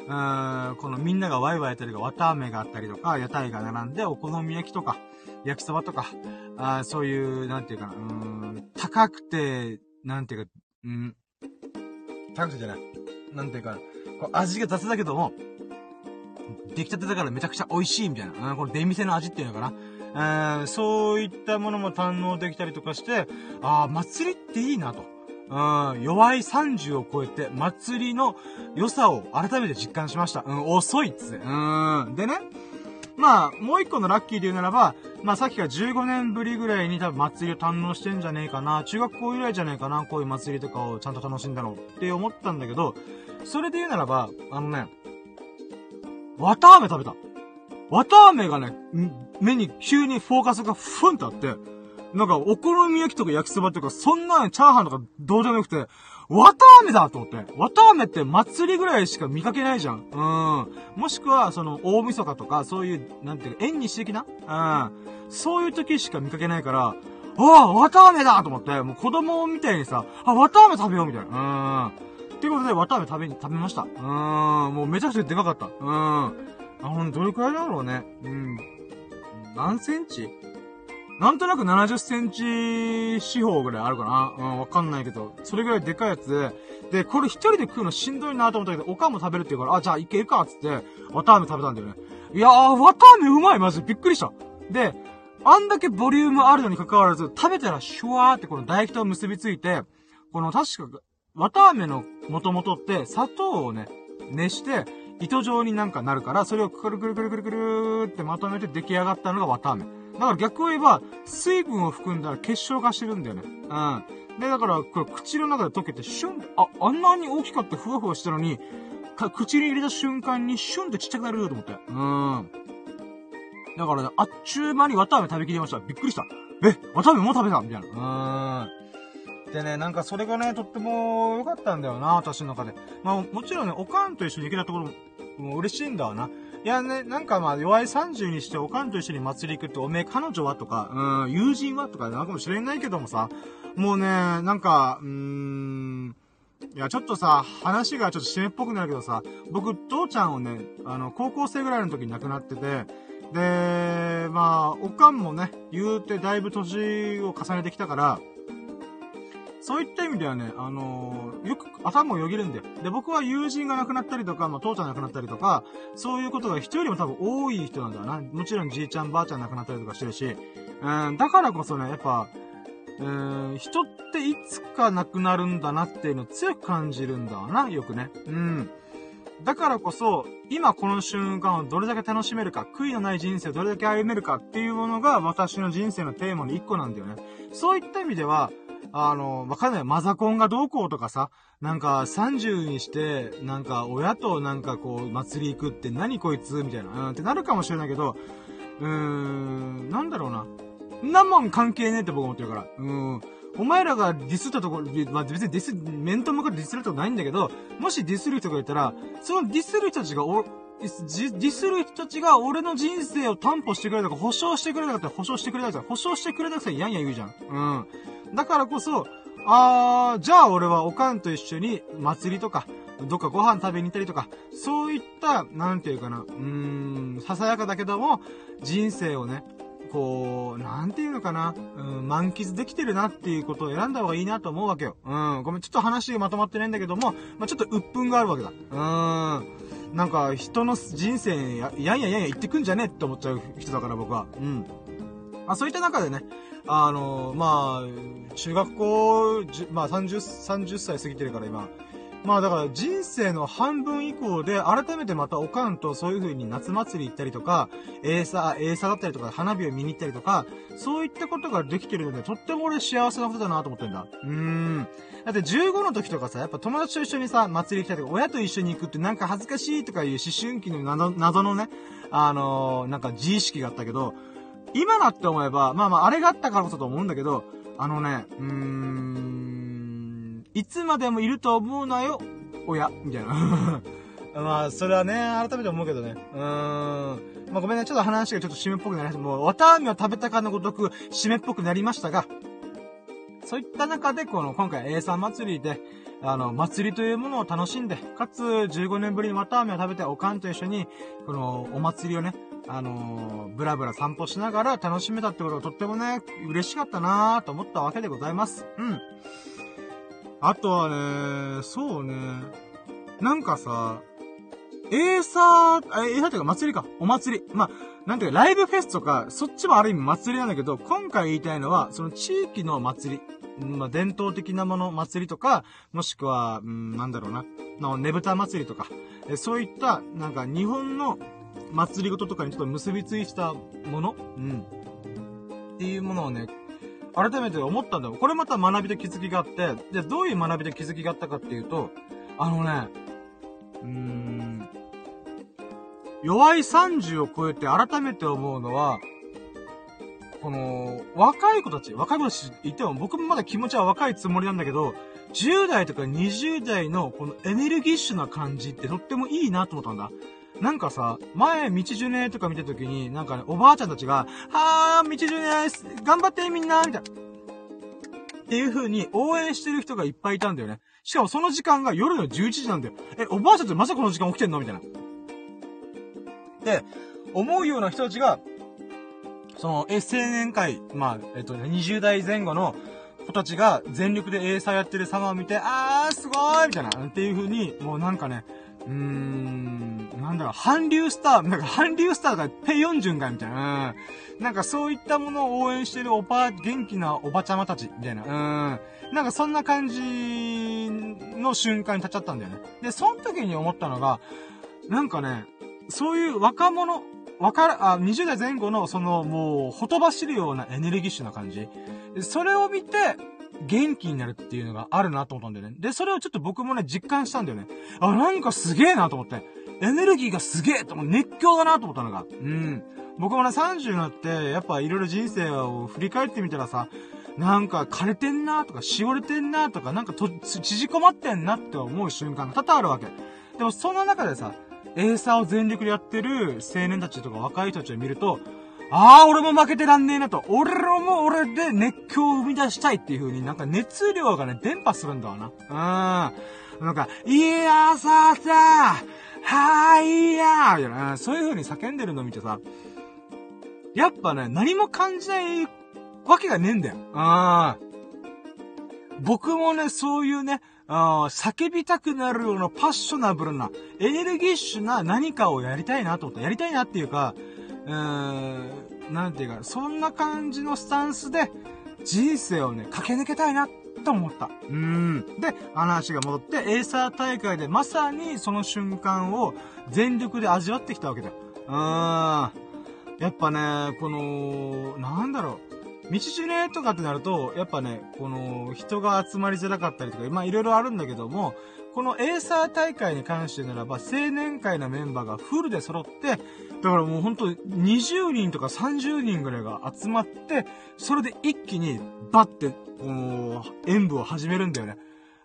うーん、このみんながワイワイやったりとか、綿飴があったりとか、屋台が並んで、お好み焼きとか、焼きそばとか、あそういう、なんていうかな、うーん、高くて、なんていうか、うん、高くてじゃない。なんていうか、こう味が雑だけども、出来たてだからめちゃくちゃ美味しいみたいな。この出店の味っていうのかな。えー、そういったものも堪能できたりとかして、ああ、祭りっていいなと。うん、弱い30を超えて、祭りの良さを改めて実感しました。うん、遅いっつって。うん。でね、まあ、もう一個のラッキーで言うならば、まあさっきから15年ぶりぐらいに多分祭りを堪能してんじゃねえかな。中学校以来じゃねえかな。こういう祭りとかをちゃんと楽しんだのって思ったんだけど、それで言うならば、あのね、綿飴食べた。綿飴がね、目に急にフォーカスがふんってあって、なんか、お好み焼きとか焼きそばとか、そんなチャーハンとかどうでもよくて、綿飴だと思って。綿飴って祭りぐらいしか見かけないじゃん。うん。もしくは、その、大晦日とか、そういう、なんていうか、縁日的な？うん。そういう時しか見かけないから、ああ、綿飴だと思って、もう子供みたいにさ、あ、綿飴食べようみたいな。うん。ってことで、綿飴食べに、食べました。うん。もうめちゃくちゃでかかった。うん。あ、ほんどれくらいだろうね。うん。何センチ？なんとなく70センチ四方ぐらいあるかなうん、わかんないけど。それぐらいでかいやつで、で、これ一人で食うのしんどいなと思ったけど、おかんも食べるって言うから、あ、じゃあいけるかっつって、綿飴食べたんだよね。いやー、綿飴うまいマジびっくりした。で、あんだけボリュームあるのに関わらず、食べたらシュワーってこの唾液と結びついて、この確か、綿飴の元々って砂糖をね、熱して、糸状になんかなるから、それをくるくるくるくるくるってまとめて出来上がったのが綿飴。だから逆を言えば、水分を含んだら結晶化してるんだよね。うん。で、だから、これ口の中で溶けて、シュン、あ、あんなに大きかったふわふわしたのに、口に入れた瞬間にシュンってちっちゃくなると思って。うん。だからね、あっちゅう間に綿飴食べきりました。びっくりした。え、綿飴もう食べた？みたいな。うん。でね、なんかそれがね、とっても良かったんだよな、私の中で。まあ、もちろんね、おかんと一緒に行けたところも、もう嬉しいんだわな。いやね、なんかまあ、弱い30にしておかんと一緒に祭り行くって、おめえ彼女はとか、うん、友人はとかなのかもしれないけどもさ、もうね、なんか、うーん、いや、ちょっとさ、話がちょっと締めっぽくなるけどさ、僕、父ちゃんをね、あの、高校生ぐらいの時に亡くなってて、で、まあ、おかんもね、言うてだいぶ年を重ねてきたから、そういった意味ではね、あのー、よく頭をよぎるんだよ。で、僕は友人が亡くなったりとか、まあ、父ちゃん亡くなったりとか、そういうことが人よりも多分多い人なんだよな。もちろんじいちゃんばあちゃん亡くなったりとかしてるし、うん、だからこそね、やっぱ、うん、人っていつか亡くなるんだなっていうのを強く感じるんだな、よくね。うん。だからこそ、今この瞬間をどれだけ楽しめるか、悔いのない人生をどれだけ歩めるかっていうものが私の人生のテーマの一個なんだよね。そういった意味では、あの、わかんない。マザコンがどうこうとかさ、なんか30にして、なんか親となんかこう、祭り行くって何こいつみたいな、うんってなるかもしれないけど、うーん、なんだろうな。んなもん関係ねえって僕思ってるから。うん。お前らがディスったところ、まあ、別にディス、面と向かってディスるとこないんだけど、もしディスる人がいたら、そのディスる人たちがお、ディスる人たちが俺の人生を担保してくれたか、保証してくれたかって保証してくれたか保証してくれたかやんや言うじゃん。うん。だからこそ、あー、じゃあ俺はおかんと一緒に祭りとか、どっかご飯食べに行ったりとか、そういった、なんていうかな、うーん、ささやかだけども、人生をね、こう、なんていうのかな、うん、満喫できてるなっていうことを選んだ方がいいなと思うわけよ。うん、ごめん、ちょっと話がまとまってないんだけども、まあ、ちょっと鬱憤があるわけだ。うーん。なんか、人の人生や、やんやんやんや言ってくんじゃねえって思っちゃう人だから僕は。うん。まあ、そういった中でね、あの、まあ、中学校、まあ30、30歳過ぎてるから今、まあだから人生の半分以降で改めてまたおかんとそういう風に夏祭り行ったりとか、エーサー、エーサーだったりとか花火を見に行ったりとか、そういったことができてるので、とっても俺幸せなことだなと思ってんだ。うーん。だって15の時とかさ、やっぱ友達と一緒にさ、祭り行きたいとか、親と一緒に行くってなんか恥ずかしいとかいう思春期の謎謎のね、あのー、なんか自意識があったけど、今だって思えば、まあまああれがあったからこそと思うんだけど、あのね、うーん、いつまでもいると思うなよ、親、みたいな。まあ、それはね、改めて思うけどね。うーん。まあごめんね、ちょっと話がちょっと締めっぽくなりました。もう、綿あみを食べたかのごとく、締めっぽくなりましたが、そういった中で、この、今回 A さん祭りで、あの、祭りというものを楽しんで、かつ、15年ぶりに綿あみを食べて、おかんと一緒に、この、お祭りをね、あのー、ブラブラ散歩しながら楽しめたってことがとってもね、嬉しかったなーと思ったわけでございます。うん。あとはね、そうね。なんかさ、エーサー、エーサーっていうか祭りか。お祭り。まあ、なんていうか、ライブフェスとか、そっちもある意味祭りなんだけど、今回言いたいのは、その地域の祭り。まあ、伝統的なもの、祭りとか、もしくは、うん、なんだろうな。の、ねぶた祭りとか。えそういった、なんか、日本の祭りごととかにちょっと結びついたもの？うん。っていうものをね、改めて思ったんだよ。これまた学びで気づきがあって、で、どういう学びで気づきがあったかっていうと、あのね、うーん、弱い30を超えて改めて思うのは、この、若い子たち、若い子たち言っても僕もまだ気持ちは若いつもりなんだけど、10代とか20代のこのエネルギッシュな感じってとってもいいなと思ったんだ。なんかさ、前、道ジュネとか見たときに、なんかね、おばあちゃんたちが、はー、道ジュネ頑張ってみんなみたいな。っていう風に応援してる人がいっぱいいたんだよね。しかもその時間が夜の11時なんだよ。え、おばあちゃんってまさかこの時間起きてんの？みたいな。で、思うような人たちが、その、え、青年会、まあ、えっとね、20代前後の子たちが全力でエーサーやってる様を見て、あー、すごいみたいな。っていう風に、もうなんかね、うーん、なんだろう、韓流スター、なんか韓流スターがペヨンジュンがみたいな、うん。なんかそういったものを応援してるおば、元気なおばちゃまたち、みたいな、うん。なんかそんな感じの瞬間に立っちゃったんだよね。で、その時に思ったのが、なんかね、そういう若者、わかる、あ、20代前後の、その、もう、ほとばしるようなエネルギッシュな感じ。それを見て、元気になるっていうのがあるなと思ったんだよね。で、それをちょっと僕もね、実感したんだよね。あ、なんかすげえなと思って。エネルギーがすげえと思う。熱狂だなと思ったのが。うん。僕もね、30になって、やっぱいろいろ人生を振り返ってみたらさ、なんか枯れてんなとか、しおれてんなとか、なんかと、縮こまってんなって思う瞬間が多々あるわけ。でもそんな中でさ、エーサーを全力でやってる青年たちとか若い人たちを見ると、ああ、俺も負けてらんねえなと。俺も俺で熱狂を生み出したいっていう風になんか熱量がね、伝播するんだわな。うん。なんか、いやささ、はーいやーみたいな、そういう風に叫んでるの見てさ、やっぱね、何も感じないわけがねえんだよ。うん。僕もね、そういうね、叫びたくなるようなパッショナブルな、エネルギッシュな何かをやりたいなと思った。やりたいなっていうか、うーん、なんていうか、そんな感じのスタンスで、人生をね、駆け抜けたいな、と思った。うん。で、話が戻って、エーサー大会でまさにその瞬間を全力で味わってきたわけだよ。うん。やっぱね、この、なんだろう。道しねとかってなると、やっぱね、この、人が集まりづらかったりとか、まあいろいろあるんだけども、このエーサー大会に関してならば、青年会のメンバーがフルで揃って、だからもうほんと20人とか30人ぐらいが集まって、それで一気にバッて、こう、演舞を始めるんだよね。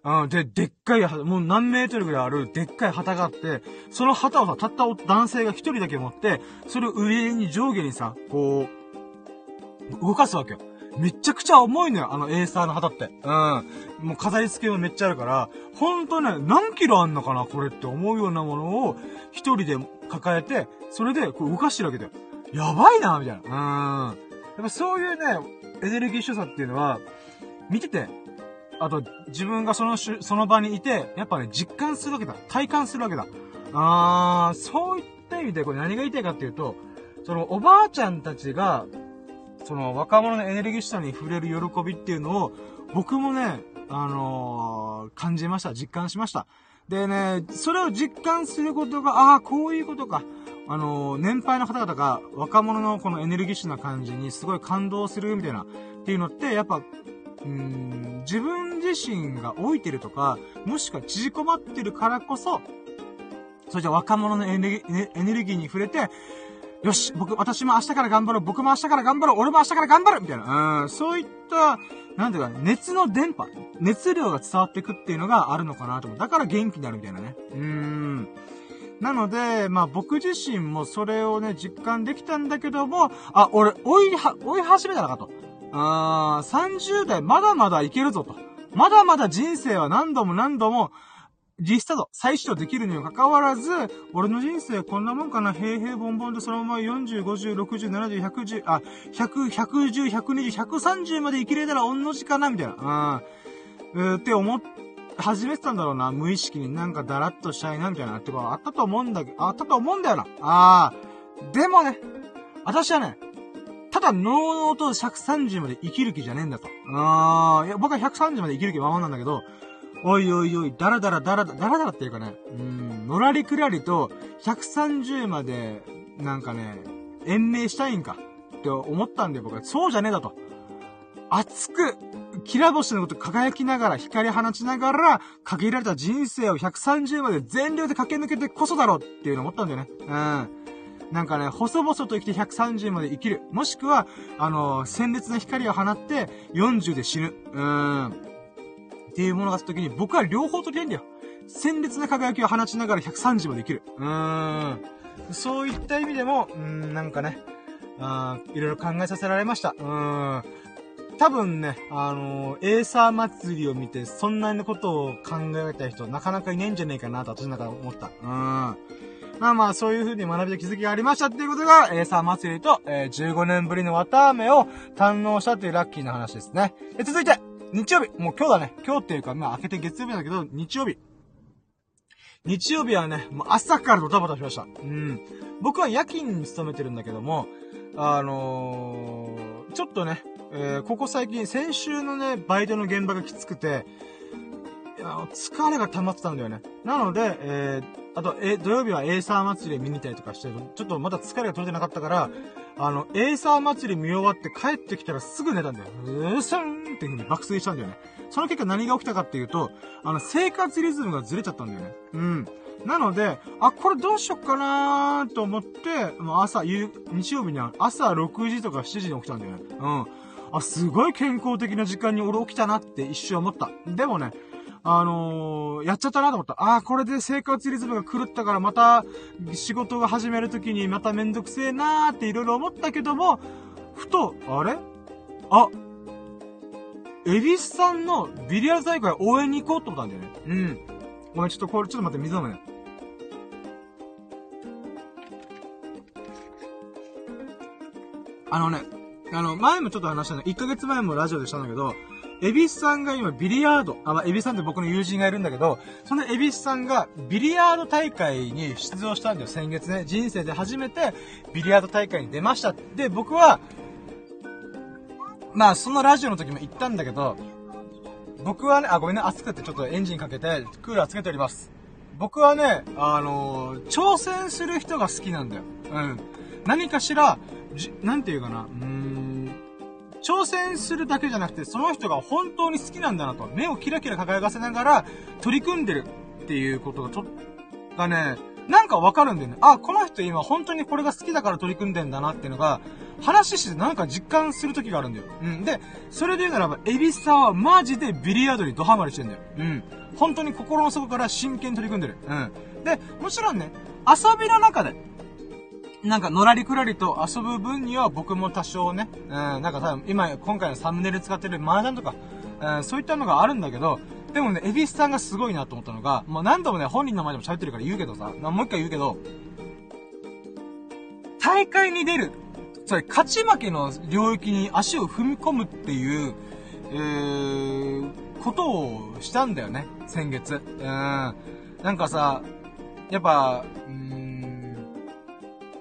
うん、で、でっかい、もう何メートルぐらいあるでっかい旗があって、その旗をさ、たった男性が一人だけ持って、それを上に上下にさ、こう、動かすわけよ。めちゃくちゃ重いのよ、あのエーサーの旗って。うん。もう飾り付けもめっちゃあるから、ほんとね、何キロあんのかな、これって思うようなものを、一人で抱えて、それでこう動かしてるわけだよ。やばいな、みたいな。うん。やっぱそういうね、エネルギッシュさっていうのは、見てて、あと、自分がそのし、その場にいて、やっぱね、実感するわけだ。体感するわけだ。あー、そういった意味で、これ何が言いたいかっていうと、その、おばあちゃんたちが、その若者のエネルギッシュさに触れる喜びっていうのを、僕もね、あのー、感じました。実感しました。でね、それを実感することが、ああ、こういうことか。あのー、年配の方々が若者のこのエネルギッシュな感じにすごい感動するみたいな、っていうのって、やっぱ、うん、自分自身が老いてるとか、もしくは縮こまってるからこそ、それじゃ若者のエネルギーに触れて、よし、僕、私も明日から頑張ろう、僕も明日から頑張ろう、俺も明日から頑張るみたいな、うん、そういった、なんていうか、熱の電波、熱量が伝わってくっていうのがあるのかなと思う。だから元気になるみたいなね。うーん。なので、まあ僕自身もそれをね、実感できたんだけども、あ、俺、追いは、追い始めたのかと。あー、30代まだまだいけるぞと。まだまだ人生は何度も何度も、リスタート、再始動できるにもかかわらず、俺の人生こんなもんかな、平々凡々でそのまま40、50、60、70、110、あ、100、110、120、130まで生きれたら御の字かな、みたいな。うん。うって思っ始めてたんだろうな、無意識になんかダラッとしたいな、みたいな、ってことあったと思うんだけど、あったと思うんだよな。ああ。でもね、私はね、ただ、脳々と130まで生きる気じゃねえんだと。ああ、いや、僕は130まで生きる気ままなんだけど、おいおいおい、だらだらだらだら、だらだらっていうかね、うん、のらりくらりと、130まで、なんかね、延命したいんか、って思ったんで僕は、そうじゃねえだと。熱く、きら星のこと輝きながら、光放ちながら、限られた人生を130まで全力で駆け抜けてこそだろうっていうの思ったんだよね。うん。なんかね、細々と生きて130まで生きる。もしくは、あのー、鮮烈な光を放って40で死ぬ。うん。っていうものがあった時に僕は両方取りたいんだよ。鮮烈な輝きを放ちながら130まできる。うーん。そういった意味でも、うん、なんかね、あいろいろ考えさせられました。うーん。多分ね、あのー、エーサー祭りを見て、そんなことを考えた人、なかなかいないんじゃねえかなと、私の中で思った。うん。まあまあ、そういう風に学びと気づきがありましたっていうことが、えー、サー祭りと、えー、15年ぶりの綿飴を堪能したっていうラッキーな話ですね。え、続いて、日曜日。もう今日だね。今日っていうか、まあ、明けて月曜日だけど、日曜日。日曜日はね、もう朝からドタバタしました。うん。僕は夜勤に勤めてるんだけども、あのー、ちょっとね、えー、ここ最近、先週のね、バイトの現場がきつくて、疲れが溜まってたんだよね。なので、えー、あと、え、土曜日はエーサー祭り見に行ったりとかして、ちょっとまだ疲れが取れてなかったから、あの、エーサー祭り見終わって帰ってきたらすぐ寝たんだよ。うーすんっていう風に爆睡したんだよね。その結果何が起きたかっていうと、あの、生活リズムがずれちゃったんだよね。うん。なので、あ、これどうしよっかなーと思って、もう朝、夕、日曜日には朝6時とか7時に起きたんだよね。うん。あ、すごい健康的な時間に俺起きたなって一瞬思った。でもね、あのー、やっちゃったなと思った。ああ、これで生活リズムが狂ったからまた仕事が始めるときにまためんどくせえなーっていろいろ思ったけども、ふと、あれ？あ、エビスさんのビリヤード大会応援に行こうと思ったんだよね。うん。ごめん、ちょっとこれ、ちょっと待って、水飲むね。あのね、あの、前もちょっと話したの、1ヶ月前もラジオでしたんだけど、エビスさんが今ビリヤード、あ、まあ、エビスさんって僕の友人がいるんだけど、そのエビスさんがビリヤード大会に出場したんだよ、先月ね。人生で初めてビリヤード大会に出ました。で、僕は、まあ、そのラジオの時も言ったんだけど、僕はね、あ、ごめんね、暑くてちょっとエンジンかけて、クーラーつけております。僕はね、あのー、挑戦する人が好きなんだよ。うん。何かしら、じ、なんていうかな、うん、挑戦するだけじゃなくて、その人が本当に好きなんだなと、目をキラキラ輝かせながら取り組んでるっていうことがと、がね、なんかわかるんだよね。あ、この人今本当にこれが好きだから取り組んでんだなっていうのが、話してなんか実感する時があるんだよ。うん。で、それで言うならば、エビスさんはマジでビリヤードにドハマりしてんだよ。うん。本当に心の底から真剣に取り組んでる。うん。で、もちろんね、遊びの中で、なんか、のらりくらりと遊ぶ分には僕も多少ね、うん、なんか多分、今、今回のサムネイル使ってる麻雀とか、うん、そういったのがあるんだけど、でもね、エビスさんがすごいなと思ったのが、もう何度もね、本人の前でも喋ってるから言うけどさ、もう一回言うけど、大会に出る、それ、勝ち負けの領域に足を踏み込むっていう、えー、ことをしたんだよね、先月。うん。なんかさ、やっぱ、うん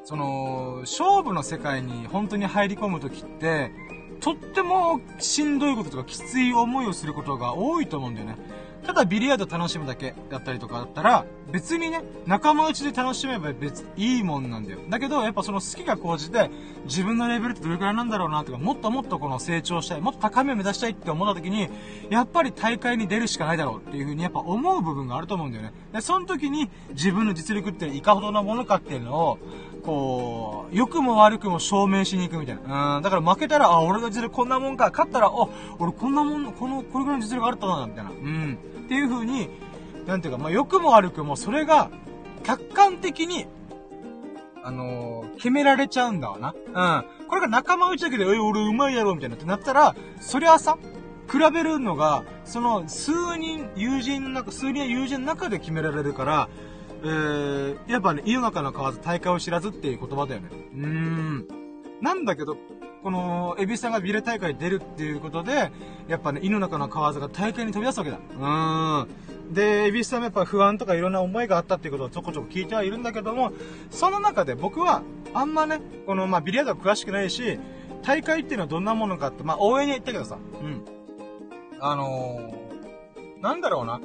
その、勝負の世界に本当に入り込むときって、とってもしんどいこととかきつい思いをすることが多いと思うんだよね。ただビリヤード楽しむだけだったりとかだったら、別にね、仲間内で楽しめば別、いいもんなんだよ。だけど、やっぱその好きが高じて、自分のレベルってどれくらいなんだろうなとか、もっともっとこの成長したい、もっと高みを目指したいって思った時に、やっぱり大会に出るしかないだろうっていう風にやっぱ思う部分があると思うんだよね。で、その時に自分の実力っていかほどのものかっていうのを、こう、良くも悪くも証明しに行くみたいな。うん、だから負けたら、あ、俺の実力こんなもんか。勝ったら、あ、俺こんなもん、この、これぐらいの実力あるったな、みたいな。うん。っていう風に、なんていうか、まあ、良くも悪くも、それが、客観的に、あのー、決められちゃうんだわな。うん。これが仲間内だけで、え、俺うまいやろ、みたいなってなったら、そりゃさ、比べるのが、その、数人、友人の中、数人友人の中で決められるから、えー、やっぱね、世の中の蛙大会を知らずっていう言葉だよね。うーん。なんだけど、この、エビスさんがビレ大会出るっていうことで、やっぱね、井の中の蛙が大会に飛び出すわけだ。うーん。で、エビスさんもやっぱ不安とかいろんな思いがあったっていうことをちょこちょこ聞いてはいるんだけども、その中で僕は、あんまね、この、まあ、ビリヤードは詳しくないし、大会っていうのはどんなものかって、まあ、応援に行ったけどさ、うん。あのー、なんだろうな。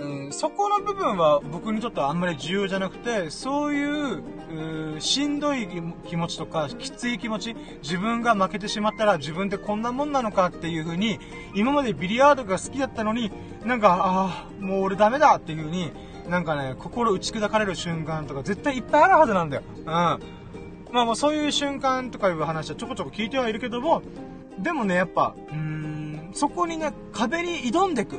うん、そこの部分は僕にとってはあんまり重要じゃなくて、そういう、うしんどい気持ちとか、きつい気持ち、自分が負けてしまったら自分ってこんなもんなのかっていう風に、今までビリヤードが好きだったのに、なんか、ああ、もう俺ダメだっていう風に、なんかね、心打ち砕かれる瞬間とか絶対いっぱいあるはずなんだよ。うん。まあもうそういう瞬間とかいう話はちょこちょこ聞いてはいるけども、でもね、やっぱ、うん、そこにね、壁に挑んでく。う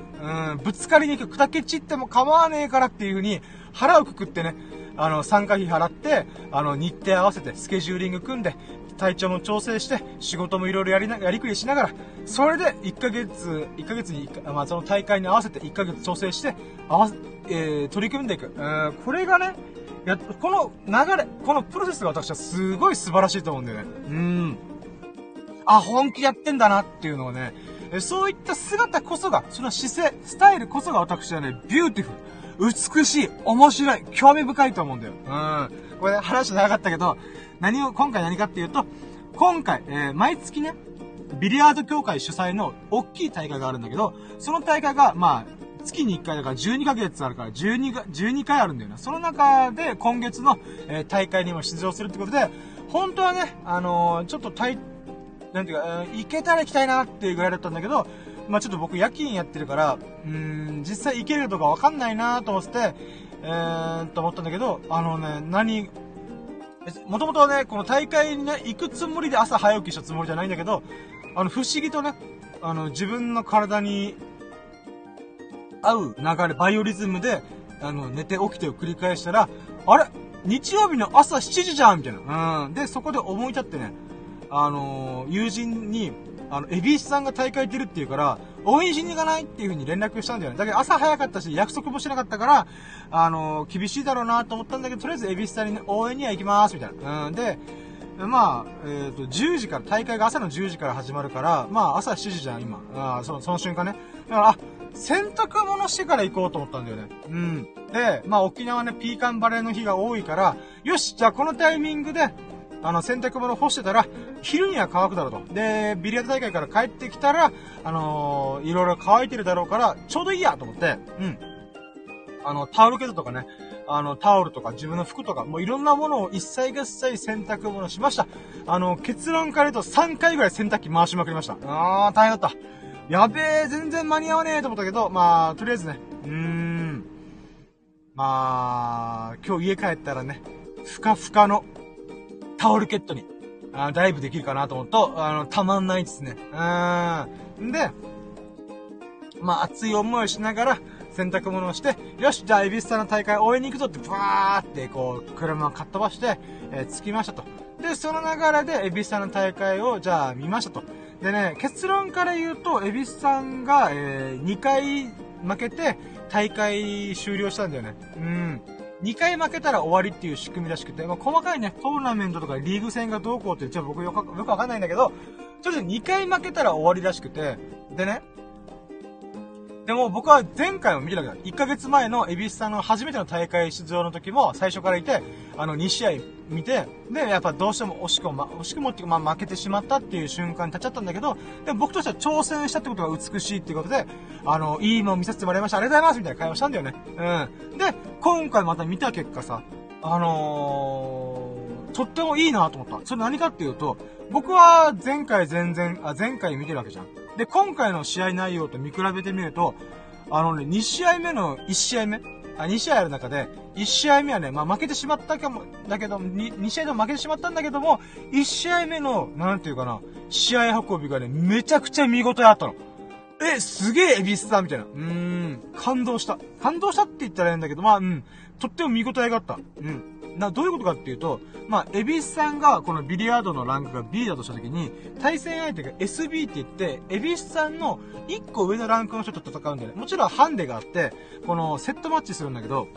ん、ぶつかりに行く。砕け散っても構わねえからっていう風に、腹をくくってね、あの、参加費払って、あの、日程合わせて、スケジューリング組んで、体調も調整して、仕事もいろいろやりな、やりくりしながら、それで1ヶ月、1ヶ月にまあ、その大会に合わせて1ヶ月調整して、合わせ、えー、取り組んでいく。うん、これがね、や、この流れ、このプロセスが私はすごい素晴らしいと思うんだよね。うん。あ、本気やってんだなっていうのをね、そういった姿こそが、その姿勢、スタイルこそが私はね、ビューティフル。美しい、面白い、興味深いと思うんだよ。うん。これ、話長かったけど、何を、今回何かっていうと、今回、えー、毎月ね、ビリヤード協会主催の大きい大会があるんだけど、その大会が、まあ、月に1回だから12ヶ月あるから12が、12回あるんだよな。その中で今月の、えー、大会にも出場するってことで、本当はね、あのー、ちょっと大、なんていうか、行けたら行きたいなっていうぐらいだったんだけど、まあちょっと僕夜勤やってるから、うん、実際行けるとかわかんないなと思って、えー、と思ったんだけど、あのね、何、もともとね、この大会にね、行くつもりで朝早起きしたつもりじゃないんだけど、あの、不思議とね、あの、自分の体に合う流れ、バイオリズムで、あの、寝て起きてを繰り返したら、あれ？日曜日の朝7時じゃんみたいな。うん。で、そこで思い立ってね、あのー、友人に、あの、エビスさんが大会出るっていうから、応援しに行かないっていう風に連絡したんだよね。だけど朝早かったし、約束もしなかったから、あのー、厳しいだろうなと思ったんだけど、とりあえずエビスさんに、応援には行きます、みたいな。うん。で、まあ、えっ、ー、と、10時から、大会が朝の10時から始まるから、まあ、朝7時じゃん、今。あその、その瞬間ね。だから、あ、洗濯物してから行こうと思ったんだよね。うん。で、まあ、沖縄ね、ピーカンバレーの日が多いから、よし、じゃあこのタイミングで、あの、洗濯物干してたら、昼には乾くだろうと。で、ビリヤード大会から帰ってきたら、あのー、いろいろ乾いてるだろうから、ちょうどいいやと思って、うん。あの、タオルケットとかね、あの、タオルとか自分の服とか、もういろんなものを一切合切洗濯物しました。あの、結論から言うと3回ぐらい洗濯機回しまくりました。あー、大変だった。やべえ、全然間に合わねえと思ったけど、まあ、とりあえずね、うーん。まあ、今日家帰ったらね、ふかふかのタオルケットに、あダイブできるかなと思うと、あの、たまんないですね。うん。で、まあ、熱い思いをしながら、洗濯物をして、よし、じゃあ、エビスタの大会応援に行くぞって、ブワーって、こう、車をかっ飛ばして、えー、着きましたと。で、その流れで、エビスタの大会を、じゃあ、見ましたと。でね、結論から言うと、エビスさんが、えー、2回負けて、大会終了したんだよね。うん。2回負けたら終わりっていう仕組みらしくて、まあ、細かいね、トーナメントとかリーグ戦がどうこうって、じゃあ僕よくよくわかんないんだけど、ちょっと2回負けたら終わりらしくて、でね、でも僕は前回も見てたけど、1ヶ月前のエビスさんの初めての大会出場の時も最初からいて、あの2試合見て、で、やっぱどうしても惜しくも、惜しくもっていうか、まあ、負けてしまったっていう瞬間に立っちゃったんだけど、でも僕としては挑戦したってことが美しいっていうことで、あの、いいもん見させてもらいました。ありがとうございますみたいな会話したんだよね。うん。で、今回また見た結果さ、あのー、とってもいいなと思った。それ何かっていうと、僕は前回全然、あ、前回見てるわけじゃん。で、今回の試合内容と見比べてみると、あのね、2試合目の1試合目あ、2試合ある中で、1試合目はね、まあ、負けてしまったかも、だけど、2, 2試合でも負けてしまったんだけども、1試合目の、なんていうかな、試合運びがね、めちゃくちゃ見応えあったの。え、すげえエビスさんみたいな。うーん、感動した。感動したって言ったらいいんだけど、まあ、うん、とっても見応えがあった。うん。な、どういうことかっていうと、まあ、エビスさんがこのビリヤードのランクが B だとした時に、対戦相手が SB って言って、エビスさんの1個上のランクの人と戦うんだよね。もちろんハンデがあって、このセットマッチするんだけど、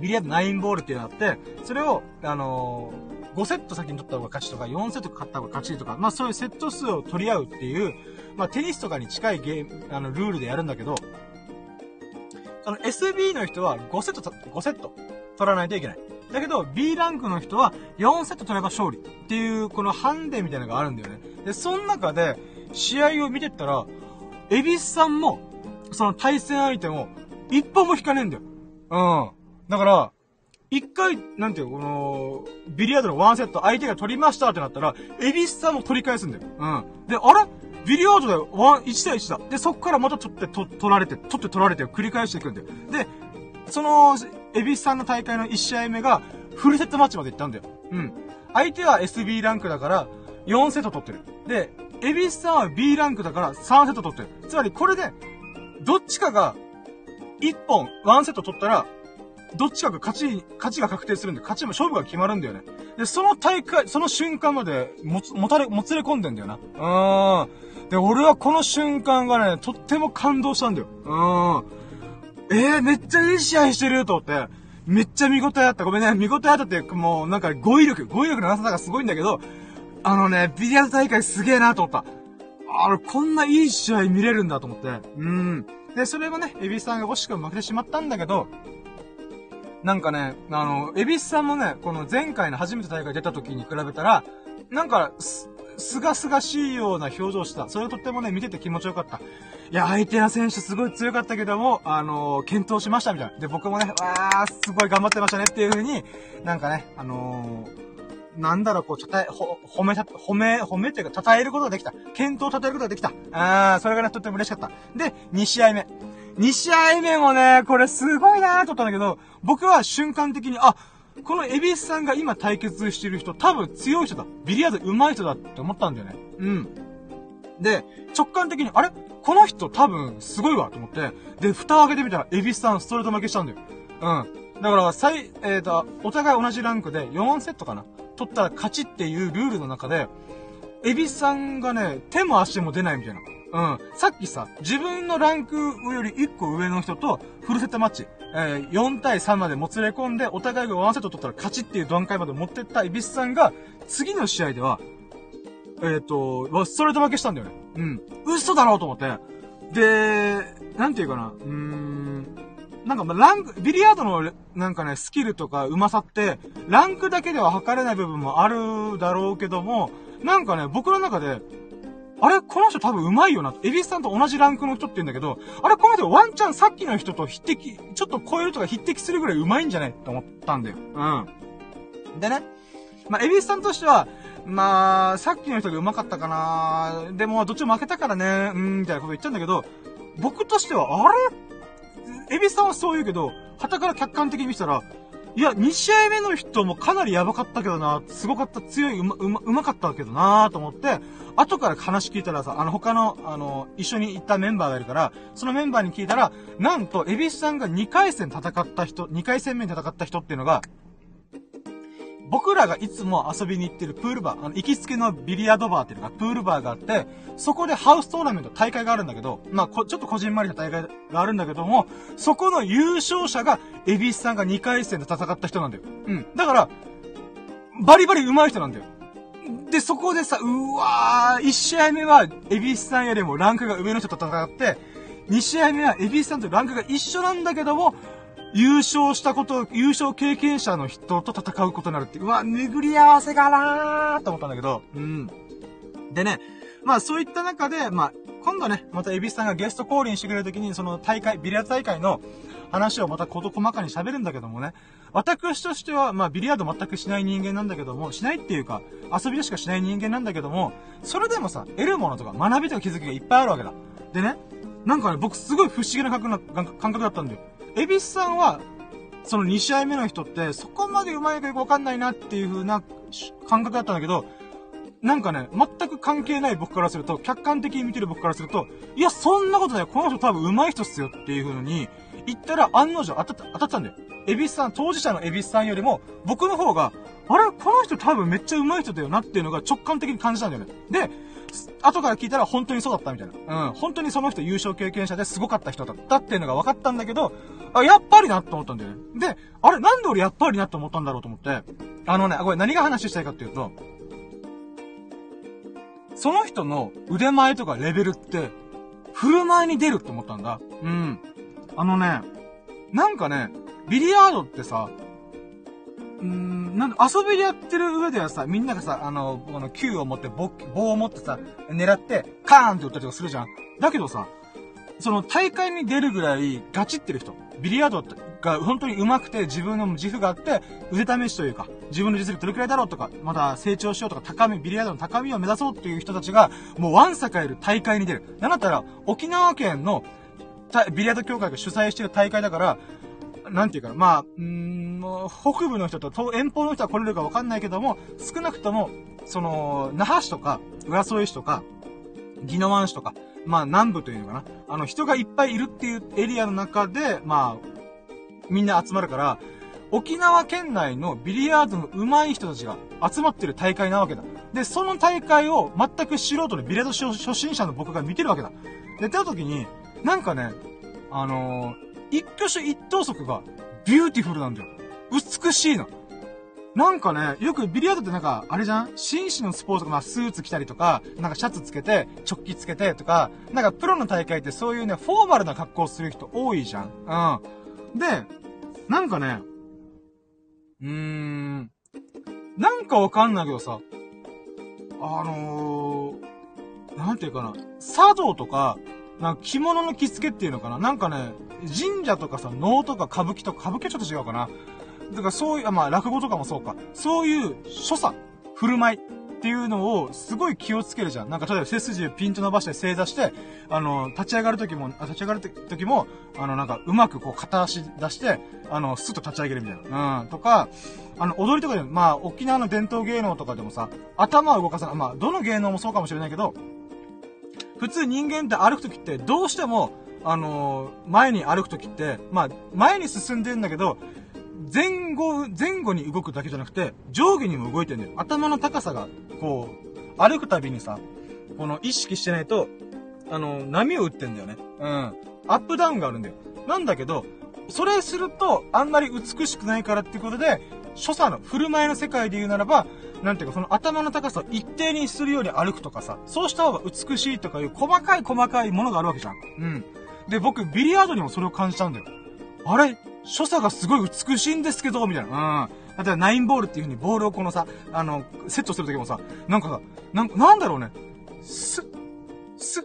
ビリヤード9ボールっていうのがあって、それを、あのー、5セット先に取った方が勝ちとか、4セット勝った方が勝ちとか、まあそういうセット数を取り合うっていう、まあテニスとかに近いゲーム、あの、ルールでやるんだけど、その SB の人は5セット、5セット取らないといけない。だけど、B ランクの人は4セット取れば勝利っていう、このハンデみたいなのがあるんだよね。で、その中で、試合を見てったら、エビスさんも、その対戦相手も、一本も引かねえんだよ。うん。だから、一回、なんていうこの、ビリヤードのワンセット相手が取りましたってなったら、エビスさんも取り返すんだよ。うん。で、あれ？ビリヤードでワン、1対1だ。で、そっからまた取って、取られて、取って取られて繰り返していくんだよ。で、その、エビスさんの大会の1試合目が、フルセットマッチまで行ったんだよ。うん。相手は SB ランクだから、4セット取ってる。で、エビスさんは B ランクだから3セット取ってる。つまりこれで、どっちかが、1本、1セット取ったら、どっちかが勝ち、勝ちが確定するんで、勝ちも勝負が決まるんだよね。で、その大会、その瞬間まで、もつ、もたれ、もつれ込んでんだよな。うーん。で、俺はこの瞬間がね、とっても感動したんだよ。うーん。えー、めっちゃいい試合してると思って、めっちゃ見応えあった。ごめんね、見応えあったって、もうなんか語彙力、語彙力のなさがすごいんだけど、あのね、ビリヤード大会すげえなと思った。あれ、こんないい試合見れるんだと思って。うん。で、それもね、エビスさんが惜しくも負けてしまったんだけど、なんかね、あの、エビスさんもね、この前回の初めて大会出た時に比べたら、なんか、す、がすがしいような表情をした。それとってもね、見てて気持ちよかった。いや、相手の選手すごい強かったけども、あのー、検討しましたみたいな。で、僕もね、わー、すごい頑張ってましたねっていう風に、なんかね、あのーなんだろう、こう、たたえ、ほ、褒めた、褒め、褒めっていうか、称えることができた。検討を称えることができた。あー、それがね、とっても嬉しかった。で、2試合目。2試合目もね、これすごいなーと思ったんだけど、僕は瞬間的に、あ、このエビスさんが今対決してる人、多分強い人だ。ビリヤード上手い人だって思ったんだよね。うん。で、直感的に、あれ？この人多分すごいわと思って、で、蓋を開けてみたら、エビスさんストレート負けしたんだよ。うん。だから、最、えっ、ー、と、お互い同じランクで4セットかな取ったら勝ちっていうルールの中で、エビさんがね、手も足も出ないみたいな。うん。さっきさ、自分のランクより1個上の人とフルセットマッチ、えー、4対3までもつれ込んで、お互いがワンセット取ったら勝ちっていう段階まで持ってったエビスさんが、次の試合では、えっ、ー、と、ストレート負けしたんだよね。うん。嘘だろうと思って。で、なんていうかな、うーん、なんか、ランク、ビリヤードの、なんかね、スキルとか上手さって、ランクだけでは測れない部分もあるだろうけども、なんかね、僕の中で、あれこの人多分上手いよな。エビスさんと同じランクの人って言うんだけど、あれこの人ワンチャンさっきの人と匹敵、ちょっと超えるとか匹敵するぐらい上手いんじゃないって思ったんだよ。うん。でね、まあ、エビスさんとしては、まあ、さっきの人が上手かったかなでも、どっちも負けたからね、うん、みたいなこと言っちゃうんだけど、僕としては、あれ？エビスさんはそう言うけど、旗から客観的に見たら、いや、2試合目の人もかなりやばかったけどな、すごかった、強い、うま、うま、うまかったけどなと思って、後から話聞いたらさ、あの、他の、あの、一緒に行ったメンバーがいるから、そのメンバーに聞いたら、なんと、エビスさんが2回戦戦った人、2回戦目に戦った人っていうのが、僕らがいつも遊びに行ってるプールバー、あの、行きつけのビリヤードバーっていうのが、プールバーがあって、そこでハウストーナメント大会があるんだけど、まあ、ちょっとこじんまりな大会があるんだけども、そこの優勝者が、エビスさんが2回戦で戦った人なんだよ。うん。だから、バリバリ上手い人なんだよ。で、そこでさ、うわー、1試合目は、エビスさんよりもランクが上の人と戦って、2試合目はエビスさんとランクが一緒なんだけども、優勝したこと、優勝経験者の人と戦うことになるって、うわ、巡り合わせかなーと思ったんだけど、うん。でね、まあそういった中で、まあ、今度ね、またエビスさんがゲスト降臨してくれるときに、その大会、ビリヤード大会の話をまたこと細かに喋るんだけどもね、私としては、まあビリヤード全くしない人間なんだけども、しないっていうか、遊びでしかしない人間なんだけども、それでもさ、得るものとか学びとか気づきがいっぱいあるわけだ。でね、なんかね、僕すごい不思議な感覚だったんだよ。エビスさんは、その2試合目の人って、そこまでうまいかよくわかんないなっていう風な感覚だったんだけど、なんかね、全く関係ない僕からすると、客観的に見てる僕からすると、いや、そんなことない。この人多分上手い人っすよっていう風に、言ったら案の定当たった、当たったんだよ。エビスさん、当事者のエビスさんよりも、僕の方が、あれ？この人多分めっちゃ上手い人だよなっていうのが直感的に感じたんだよね。で、後から聞いたら本当にそうだったみたいな。うん。本当にその人優勝経験者ですごかった人だったっていうのが分かったんだけど、あ、やっぱりなって思ったんだよね。で、あれ、なんで俺やっぱりなって思ったんだろうと思って、あのね、これ何が話したいかっていうと、その人の腕前とかレベルって、振る舞いに出るって思ったんだ。うん。あのね、なんかね、ビリヤードってさ、うーん、なんか遊びでやってる上ではさ、みんながさ、あの、この球を持って、棒を持ってさ、狙って、カーンって打ったりとかするじゃん。だけどさ、その大会に出るぐらいガチってる人、ビリヤードが本当に上手くて自分の自負があって腕試しというか、自分の実力どれくらいだろうとか、また成長しようとか高み、ビリヤードの高みを目指そうっていう人たちが、もうワンサかいる大会に出る。なんだったら、沖縄県のビリヤード協会が主催してる大会だから、なんていうか、まあ、うん、北部の人と遠方の人は来れるかわかんないけども、少なくとも、その、那覇市とか、浦添市とか、宜野湾市とか、まあ南部というのかな。あの、人がいっぱいいるっていうエリアの中で、まあ、みんな集まるから、沖縄県内のビリヤードの上手い人たちが集まってる大会なわけだ。で、その大会を全く素人のビリヤード初心者の僕が見てるわけだ。で、った時に、なんかね、あのー、一挙手一投足がビューティフルなんだよ。美しいの。なんかね、よくビリヤードってなんか、あれじゃん？紳士のスポーツとか、ま、スーツ着たりとか、なんかシャツつけて、チョッキつけてとか、なんかプロの大会ってそういうね、フォーマルな格好をする人多いじゃん。うん。で、なんかね、うーん、なんかわかんないけどさ、あのー、なんていうかな、茶道とか、なんか着物の着付けっていうのかな？なんかね、神社とかさ、能とか歌舞伎とか、歌舞伎はちょっと違うかな？だからそういう、まあ落語とかもそうか。そういう所作、振る舞いっていうのをすごい気をつけるじゃん。なんか例えば背筋をピンと伸ばして正座して、あの、立ち上がるときも、立ち上がるときも、あの、なんかうまくこう片足出して、あの、スッと立ち上げるみたいな。うん。とか、あの、踊りとかでも、まあ、沖縄の伝統芸能とかでもさ、頭を動かさない。まあ、どの芸能もそうかもしれないけど、普通人間って歩くときってどうしても、あのー、前に歩くときって、まあ、前に進んでんだけど、前後、前後に動くだけじゃなくて、上下にも動いてんだよ。頭の高さが、こう、歩くたびにさ、この意識してないと、あの、波を打ってんだよね。うん。アップダウンがあるんだよ。なんだけど、それすると、あんまり美しくないからってことで、所作の、振る舞いの世界で言うならば、なんていうか、その頭の高さを一定にするように歩くとかさ、そうした方が美しいとかいう細かい細かいものがあるわけじゃん。うん。で、僕、ビリヤードにもそれを感じたんだよ。あれ？所作がすごい美しいんですけど、みたいな。うん。例えば、ナインボールっていう風にボールをこのさ、あの、セットするときもさ、なんかさ、なん、なんだろうね。スッ、スッ、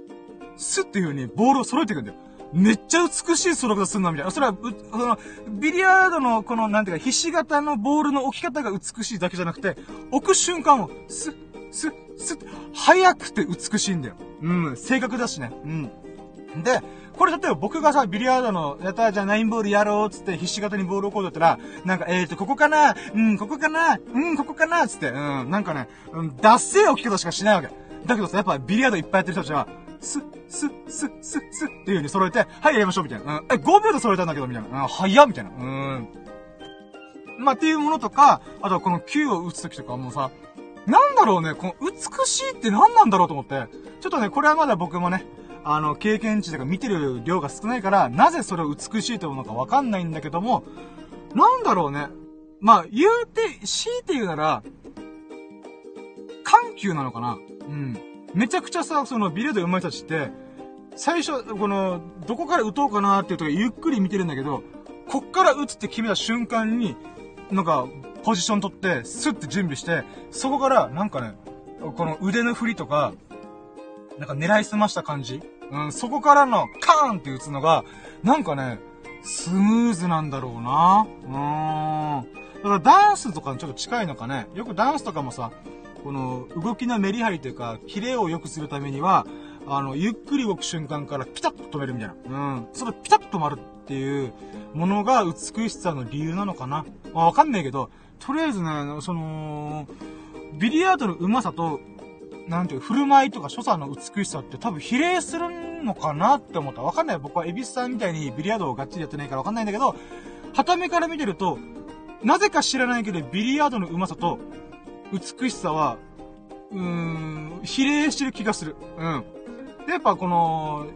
スッっていう風にボールを揃えていくんだよ。めっちゃ美しい揃え方すんな、みたいな。それは、その、ビリヤードのこの、なんていうか、ひし形のボールの置き方が美しいだけじゃなくて、置く瞬間を、スッ、スッ、スッ、早くて美しいんだよ。うん、正確だしね。うん。で、これ例えば僕がさ、ビリヤードの、やったじゃあナインボールやろうっつって必死型にボールをこうだったら、なんか、えーと、ここかなうん、ここかなうん、ここかなつって、うん、なんかね、うん、脱線置き方しかしないわけ。だけどさ、やっぱビリヤードいっぱいやってる人たちは、スッ、スッ、スッ、スッ、スッっていう風に揃えて、はい、やりましょうみたいな。うん、え、5秒で揃えたんだけど、みたいな。うん、早っみたいな。うん。まあ、っていうものとか、あとはこの球を打つときとかもさ、なんだろうね、この美しいって何なんだろうと思って、ちょっとね、これはまだ僕もね、あの、経験値とか見てる量が少ないから、なぜそれを美しいと思うのかわかんないんだけども、なんだろうね。まあ、言うて、強いて言うなら、緩急なのかなうん。めちゃくちゃさ、そのビレード上手い人たちって、最初、この、どこから打とうかなっていうとゆっくり見てるんだけど、こっから打つって決めた瞬間に、なんか、ポジション取って、スッて準備して、そこから、なんかね、この腕の振りとか、なんか狙いすました感じうん、そこからのカーンって打つのが、なんかね、スムーズなんだろうな。うーん。だからダンスとかにちょっと近いのかね。よくダンスとかもさ、この動きのメリハリというか、キレを良くするためには、あの、ゆっくり動く瞬間からピタッと止めるみたいな。うん。それピタッと止まるっていうものが美しさの理由なのかな。わかんないけど、とりあえずね、その、ビリヤードの上手さとなんていう、振る舞いとか所作の美しさって多分比例するのかなって思った。わかんない。僕はエビスさんみたいにビリヤードをがっちりやってないからわかんないんだけど、旗目から見てると、なぜか知らないけど、ビリヤードの上手さと美しさは、うーん、比例してる気がする。うん。で、やっぱこの、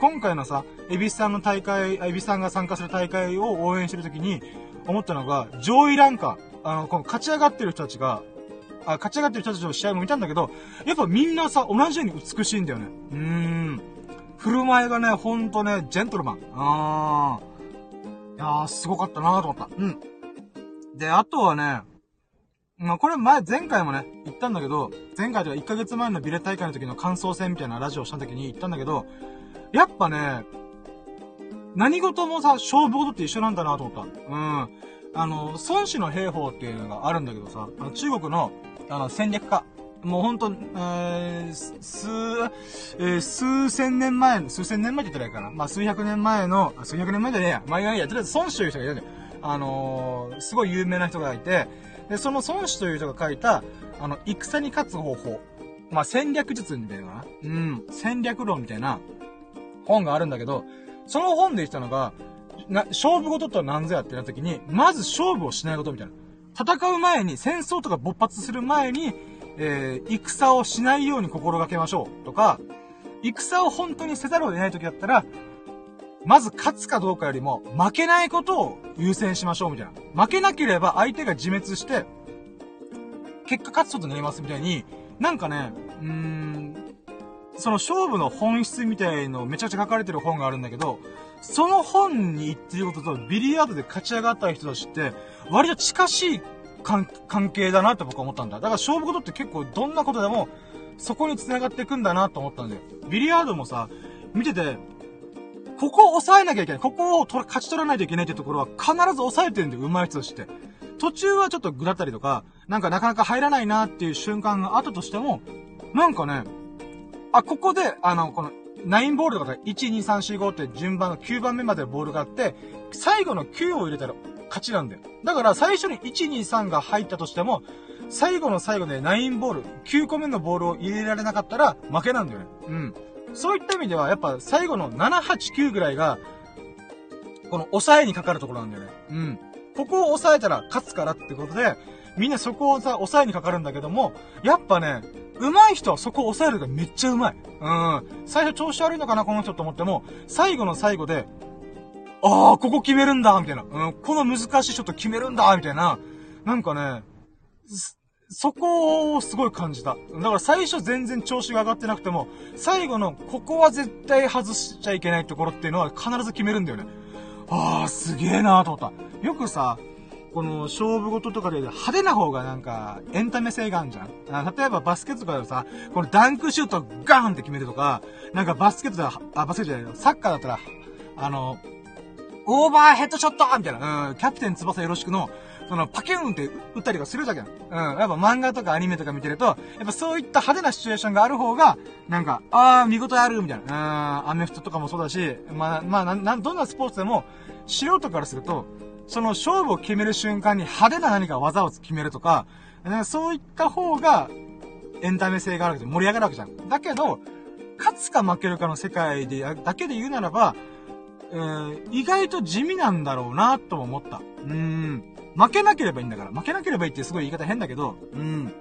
今回のさ、エビスさんの大会、エビスさんが参加する大会を応援してるときに、思ったのが、上位ランカー、あの、この勝ち上がってる人たちが、あ、勝ち上がってる人たちの試合も見たんだけど、やっぱみんなさ、同じように美しいんだよね。うーん。振る舞いがね、ほんとね、ジェントルマン。あー。いやー、すごかったなーと思った。うん。で、あとはね、まあ、これ前、前回もね、言ったんだけど、前回では1ヶ月前のビレ大会の時の感想戦みたいなラジオをした時に言ったんだけど、やっぱね、何事もさ、勝負事って一緒なんだなと思った。うん。あの、孫子の兵法っていうのがあるんだけどさ、あの中国の、あの、戦略家。もうほんと、えー、数、えー、数千年前の、数千年前って言ったらいいかな。まあ、数百年前の、数百年前じゃねえや。まあ、いやいや、とりあえず孫子という人がいるんだよ。あのー、すごい有名な人がいて、で、その孫子という人が書いた、あの、戦に勝つ方法。まあ、戦略術みたいなかな。うん、戦略論みたいな本があるんだけど、その本で言ったのが、な、勝負事とは何ぞやってなった時に、まず勝負をしないことみたいな。戦う前に、戦争とか勃発する前に、えー、戦をしないように心がけましょう。とか、戦を本当にせざるを得ない時だったら、まず勝つかどうかよりも、負けないことを優先しましょうみたいな。負けなければ相手が自滅して、結果勝つことになりますみたいに、なんかね、うーん、その勝負の本質みたいのめちゃくちゃ書かれてる本があるんだけど、その本に言ってることとビリヤードで勝ち上がった人たちって、割と近しい関係だなって僕は思ったんだ。だから勝負事って結構どんなことでも、そこに繋がっていくんだなと思ったんだよ。ビリヤードもさ、見てて、ここを抑えなきゃいけない。ここを勝ち取らないといけないってところは必ず抑えてるんだよ、上手い人として。途中はちょっと具だったりとか、なんかなかなか入らないなっていう瞬間があったとしても、なんかね、あ、ここで、あの、この、9ボールとかで、1、2、3、4、5って順番の9番目までボールがあって、最後の9を入れたら勝ちなんだよ。だから最初に1、2、3が入ったとしても、最後の最後で9ボール、9個目のボールを入れられなかったら負けなんだよね。うん。そういった意味では、やっぱ最後の7、8、9ぐらいが、この抑えにかかるところなんだよね。うん。ここを抑えたら勝つからってことで、みんなそこをさ、抑えにかかるんだけども、やっぱね、上手い人はそこを抑えるがめっちゃ上手い。うん。最初調子悪いのかな、この人と思っても、最後の最後で、ああ、ここ決めるんだ、みたいな。うん、この難しいショット決めるんだ、みたいな。なんかね、そこをすごい感じた。だから最初全然調子が上がってなくても、最後のここは絶対外しちゃいけないところっていうのは必ず決めるんだよね。ああ、すげえなーと思った。よくさ、この勝負事とかで派手な方がなんかエンタメ性があるじゃんあ例えばバスケットとかでさ、このダンクシュートガーンって決めるとか、なんかバスケットで、あ、バスケットじゃないよ、サッカーだったら、あの、オーバーヘッドショットみたいな、うん、キャプテン翼よろしくの、その、パキューンって打ったりとかするじゃん。うん。やっぱ漫画とかアニメとか見てると、やっぱそういった派手なシチュエーションがある方が、なんか、あー、見事あるみたいな。うん、アメフトとかもそうだし、まあ、まあ、な、どんなスポーツでも、素人からすると、その勝負を決める瞬間に派手な何か技を決めるとか、ねそういった方がエンタメ性があるわけで盛り上がるわけじゃん。だけど、勝つか負けるかの世界で、だけで言うならば、えー、意外と地味なんだろうなとも思った。うん。負けなければいいんだから。負けなければいいってすごい言い方変だけど、うん。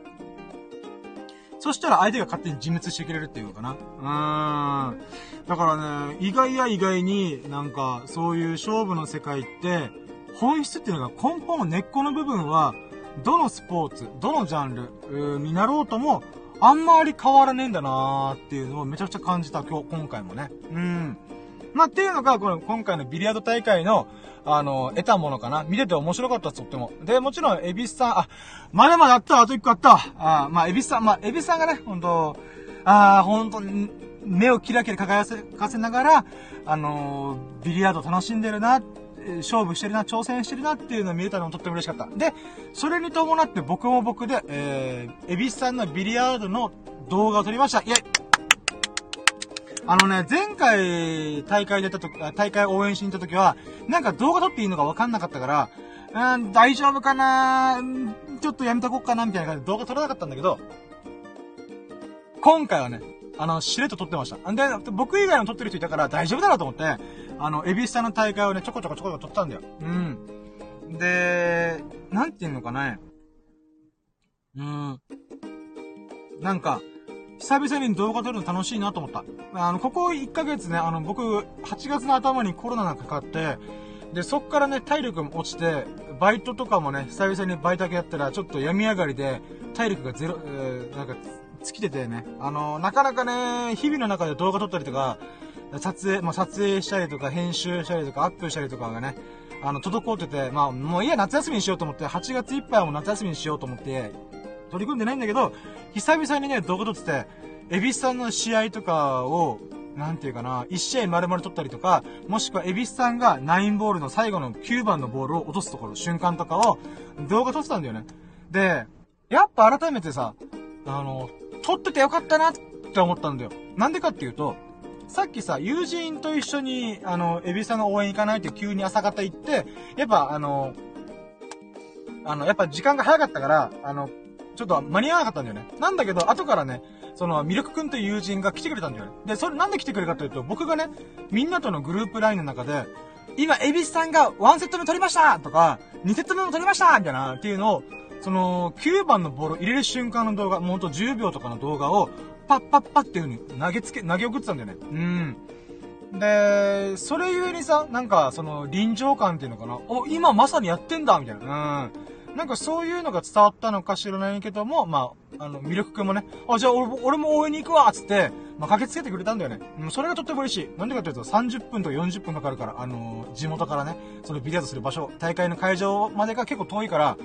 そしたら相手が勝手に自滅してくれるっていうのかな。うーん。だからね、意外や意外になんか、そういう勝負の世界って、本質っていうのが根本の根っこの部分は、どのスポーツ、どのジャンルになろうとも、あんまり変わらねえんだなーっていうのをめちゃくちゃ感じた今日、今回もね。うん。まあ、っていうのが、この、今回のビリヤード大会の、あの、得たものかな。見てて面白かったとっても。で、もちろん、エビスさん、あ、まだまだあった、あと一個あった。あまあ、エビスさん、まあ、エビスさんがね、ほんと、あほんと、目をキラキラ輝かせながら、あのー、ビリヤード楽しんでるな、勝負してるな、挑戦してるなっていうのを見れたのもとっても嬉しかった。で、それに伴って僕も僕で、えー、エビスさんのビリヤードの動画を撮りました。イェイあのね、前回大会出た時、大会応援しに行った時は、なんか動画撮っていいのか分かんなかったから、うん、大丈夫かなちょっとやめとこっかなみたいな感じで動画撮らなかったんだけど、今回はね、あの、しれっと撮ってました。んで、僕以外の撮ってる人いたから大丈夫だなと思って、あの、エビスタの大会をね、ちょこちょこちょこちょこ撮ったんだよ。うん。で、なんていうのかなうん。なんか、久々に動画撮るの楽しいなと思った。あの、ここ1ヶ月ね、あの、僕、8月の頭にコロナがかかって、で、そっからね、体力も落ちて、バイトとかもね、久々にバイトだけやったら、ちょっと病み上がりで、体力がゼロ、えー、なんか、尽きててね、あの、なかなかね、日々の中で動画撮ったりとか、撮影、まあ、撮影したりとか、編集したりとか、アップしたりとかがね、あの、滞ってて、まあ、もういいや、夏休みにしようと思って、8月いっぱいはもう夏休みにしようと思って、取り組んでないんだけど、久々にね、動画撮ってて、エビスさんの試合とかを、なんていうかな、1試合丸々撮ったりとか、もしくはエビスさんが9ボールの最後の9番のボールを落とすところ、瞬間とかを動画撮ってたんだよね。で、やっぱ改めてさ、あの、撮っててよかったなって思ったんだよ。なんでかっていうと、さっきさ、友人と一緒に、あの、エビさんの応援行かないって急に朝方行って、やっぱあの、あの、やっぱ時間が早かったから、あの、ちょっと間に合わなかったんだよね。なんだけど、後からね、その、ミルクくんという友人が来てくれたんだよね。で、それなんで来てくれたかというと、僕がね、みんなとのグループラインの中で、今、エビスさんが1セット目取りましたとか、2セット目も取りましたみたいな、っていうのを、その、9番のボール入れる瞬間の動画、もうほんと10秒とかの動画を、パッパッパっていう風に投げつけ、投げ送ってたんだよね。うん。で、それゆえにさ、なんか、その、臨場感っていうのかな。お、今まさにやってんだみたいな。うん。なんかそういうのが伝わったのか知らないけども、まあ、あの、魅力くんもね、あ、じゃあ俺俺も応援に行くわつって、まあ、駆けつけてくれたんだよね。うん、それがとっても嬉しい。なんでかっていうと、30分とか40分かかるから、あのー、地元からね、そのビリヤードする場所、大会の会場までが結構遠いから、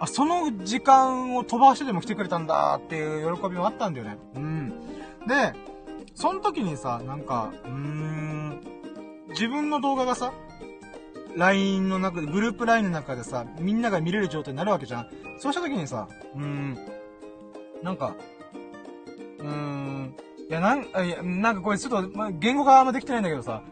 あ、その時間を飛ばしてでも来てくれたんだっていう喜びもあったんだよね。うん。で、その時にさ、なんか、うーん、自分の動画がさ、LINE の中で、グループ LINE の中でさ、みんなが見れる状態になるわけじゃん。そうした時にさ、うーん、なんか、うーん、いや、なん、いや、なんかこれちょっと、ま言語があんまできてないんだけどさ、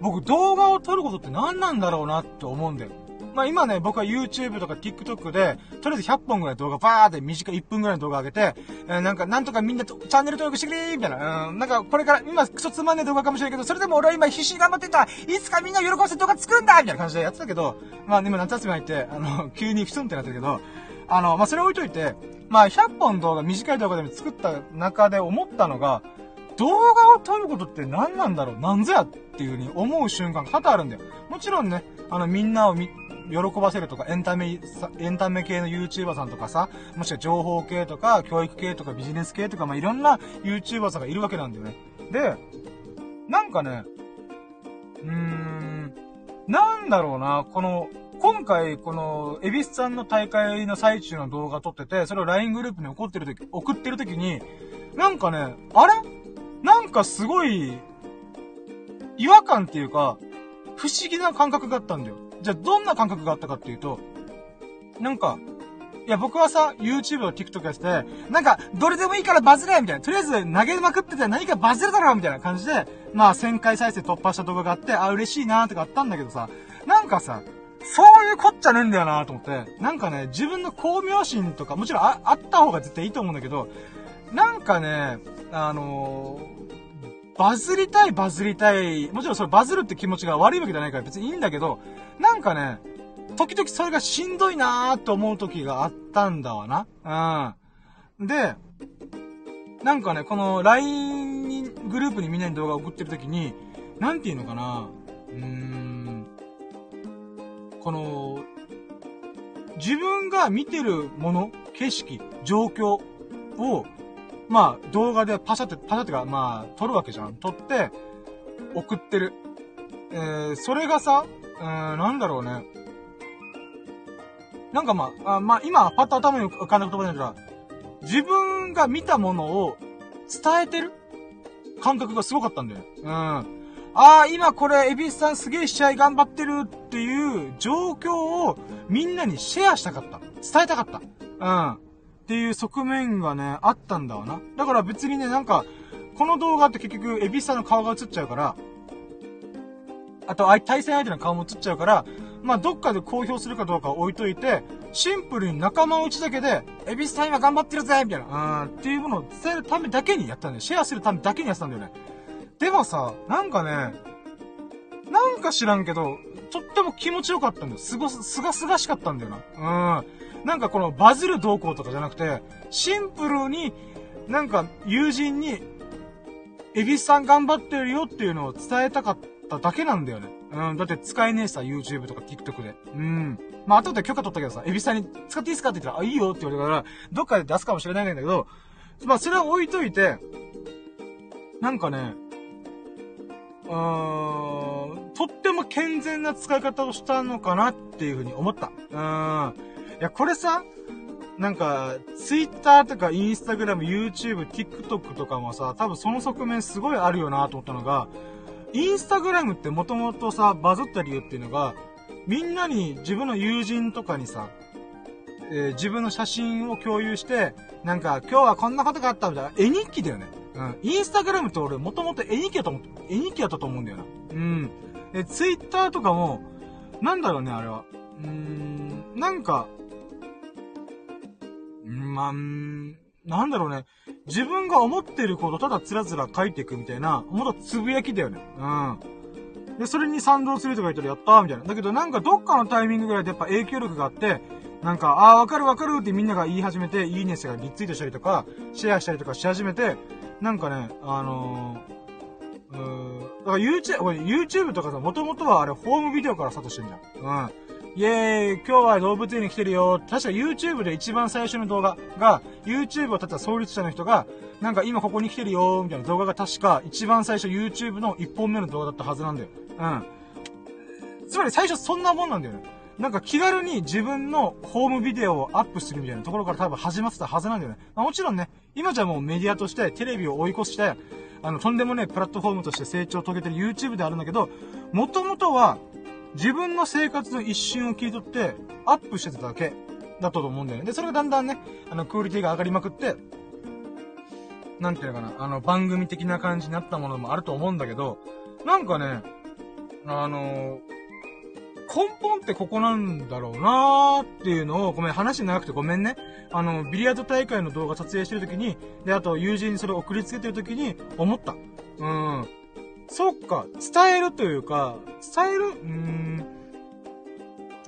僕動画を撮ることって何なんだろうなって思うんだよ。まあ今ね、僕は YouTube とか TikTok で、とりあえず100本ぐらい動画バーって短い1分ぐらいの動画上げて、えー、なんか、なんとかみんなチャンネル登録してくれみたいな。うん、なんか、これから、今、クソつまんねえ動画かもしれないけど、それでも俺は今必死に頑張ってたいつかみんな喜ばせる動画作るんだみたいな感じでやってたけど、まあ今夏休み入って、あの、急にふつんってなってるけど、あの、まあそれ置いといて、まあ100本動画、短い動画でも作った中で思ったのが、動画を撮ることって何なんだろう？なんぞやっていう風に思う瞬間が多々あるんだよ。もちろんね、あの、みんなをみ、喜ばせるとか、エンタメ、エンタメ系の YouTuber さんとかさ、もしくは情報系とか、教育系とか、ビジネス系とか、まあ、いろんな YouTuber さんがいるわけなんだよね。で、なんかね、うーん、なんだろうな、この、今回、この、エビスさんの大会の最中の動画撮ってて、それを LINE グループに送ってる時、送ってる時に、なんかね、あれ？なんかすごい、違和感っていうか、不思議な感覚があったんだよ。じゃあどんな感覚があったかっていうと、なんか、いや、僕はさ、YouTube を TikTok やってて、なんか、どれでもいいからバズれみたいな。とりあえず投げまくってて何かバズるだろうみたいな感じで、まあ、1000回再生突破した動画があって、あ、嬉しいなーとかあったんだけどさ、なんかさ、そういうこっちゃねえんだよなーと思って、なんかね、自分の巧妙心とか、もちろんあ、あった方が絶対いいと思うんだけど、なんかね、あのー、バズりたい、バズりたい。もちろんそれバズるって気持ちが悪いわけじゃないから別にいいんだけど、なんかね、時々それがしんどいなーって思う時があったんだわな。うん。で、なんかね、この LINE に、グループにみんなに動画送ってる時に、なんていうのかな、うーん、この、自分が見てるもの、景色、状況を、まあ、動画でパシャって、パシャってか、まあ、撮るわけじゃん。撮って、送ってる。えー、それがさ、うん、なんだろうね。なんかまあ、あまあ今、パッと頭に浮かんだ言葉だったら、自分が見たものを伝えてる？感覚がすごかったんだよ。うん。ああ、今これ、エビスさんすげえ試合頑張ってるっていう状況をみんなにシェアしたかった。伝えたかった。うん。っていう側面がね、あったんだわな。だから別にね、なんか、この動画って結局、エビスさんの顔が映っちゃうから、あと、対戦相手の顔も映っちゃうから、まあ、どっかで公表するかどうか置いといて、シンプルに仲間内だけで、エビスさん今頑張ってるぜみたいな、うん、っていうものを伝えるためだけにやったんだよ。シェアするためだけにやったんだよね。でもさ、なんかね、なんか知らんけど、とっても気持ちよかったんだよ。すご、すがすがしかったんだよな。うん。なんかこのバズる動向とかじゃなくて、シンプルに、なんか、友人に、エビスさん頑張ってるよっていうのを伝えたかったただけなんだよね。うん、だって使えねえさ、YouTube とか TikTok で。うん。まあ、後で許可取ったけどさ、エビさんに使っていいっすかって言ったら、あ、いいよって言われたから、どっかで出すかもしれないんだけど、まあ、それは置いといて、なんかね、うーん、とっても健全な使い方をしたのかなっていうふうに思った。うん。いや、これさ、なんか、ツイッターとかインスタグラム、YouTube、TikTok とかもさ、多分その側面すごいあるよなと思ったのが、インスタグラムってもともとさ、バズった理由っていうのが、みんなに自分の友人とかにさ、えー、自分の写真を共有して、なんか、今日はこんなことがあったみたいな、絵日記だよね。うん。インスタグラムって俺もともと絵日記だと思って、絵日記だったと思うんだよな。うん。で、ツイッターとかも、なんだろうね、あれは。うーん、なんか、まあ、なんだろうね。自分が思ってることただつらつら書いていくみたいな、もっとつぶやきだよね。うん。で、それに賛同するとか言ったらやったーみたいな。だけどなんかどっかのタイミングぐらいでやっぱ影響力があって、なんか、ああ、わかるわかるってみんなが言い始めて、いいねスがリツイートしたりとか、シェアしたりとかし始めて、なんかね、あのー、うーん、だから YouTube、YouTube とかさ、もともとはあれ、ホームビデオからスタートしてんじゃん。うん。イェーイ今日は動物園に来てるよ確か YouTube で一番最初の動画が、YouTube を立てた創立者の人が、なんか今ここに来てるよみたいな動画が確か一番最初 YouTube の一本目の動画だったはずなんだよ。うん。つまり最初そんなもんなんだよね。なんか気軽に自分のホームビデオをアップするみたいなところから多分始まってたはずなんだよね。まあ、もちろんね、今じゃもうメディアとしてテレビを追い越して、あの、とんでもね、プラットフォームとして成長を遂げてる YouTube であるんだけど、もともとは、自分の生活の一瞬を切り取って、アップしてただけだったと思うんだよね。で、それがだんだんね、あの、クオリティが上がりまくって、なんていうのかな、あの、番組的な感じになったものもあると思うんだけど、なんかね、あの根本ってここなんだろうなーっていうのを、ごめん、話長くてごめんね。あの、ビリヤード大会の動画撮影してる時に、で、あと友人にそれを送りつけてる時に思った。うん。そっか、伝えるというか、伝える？うーん。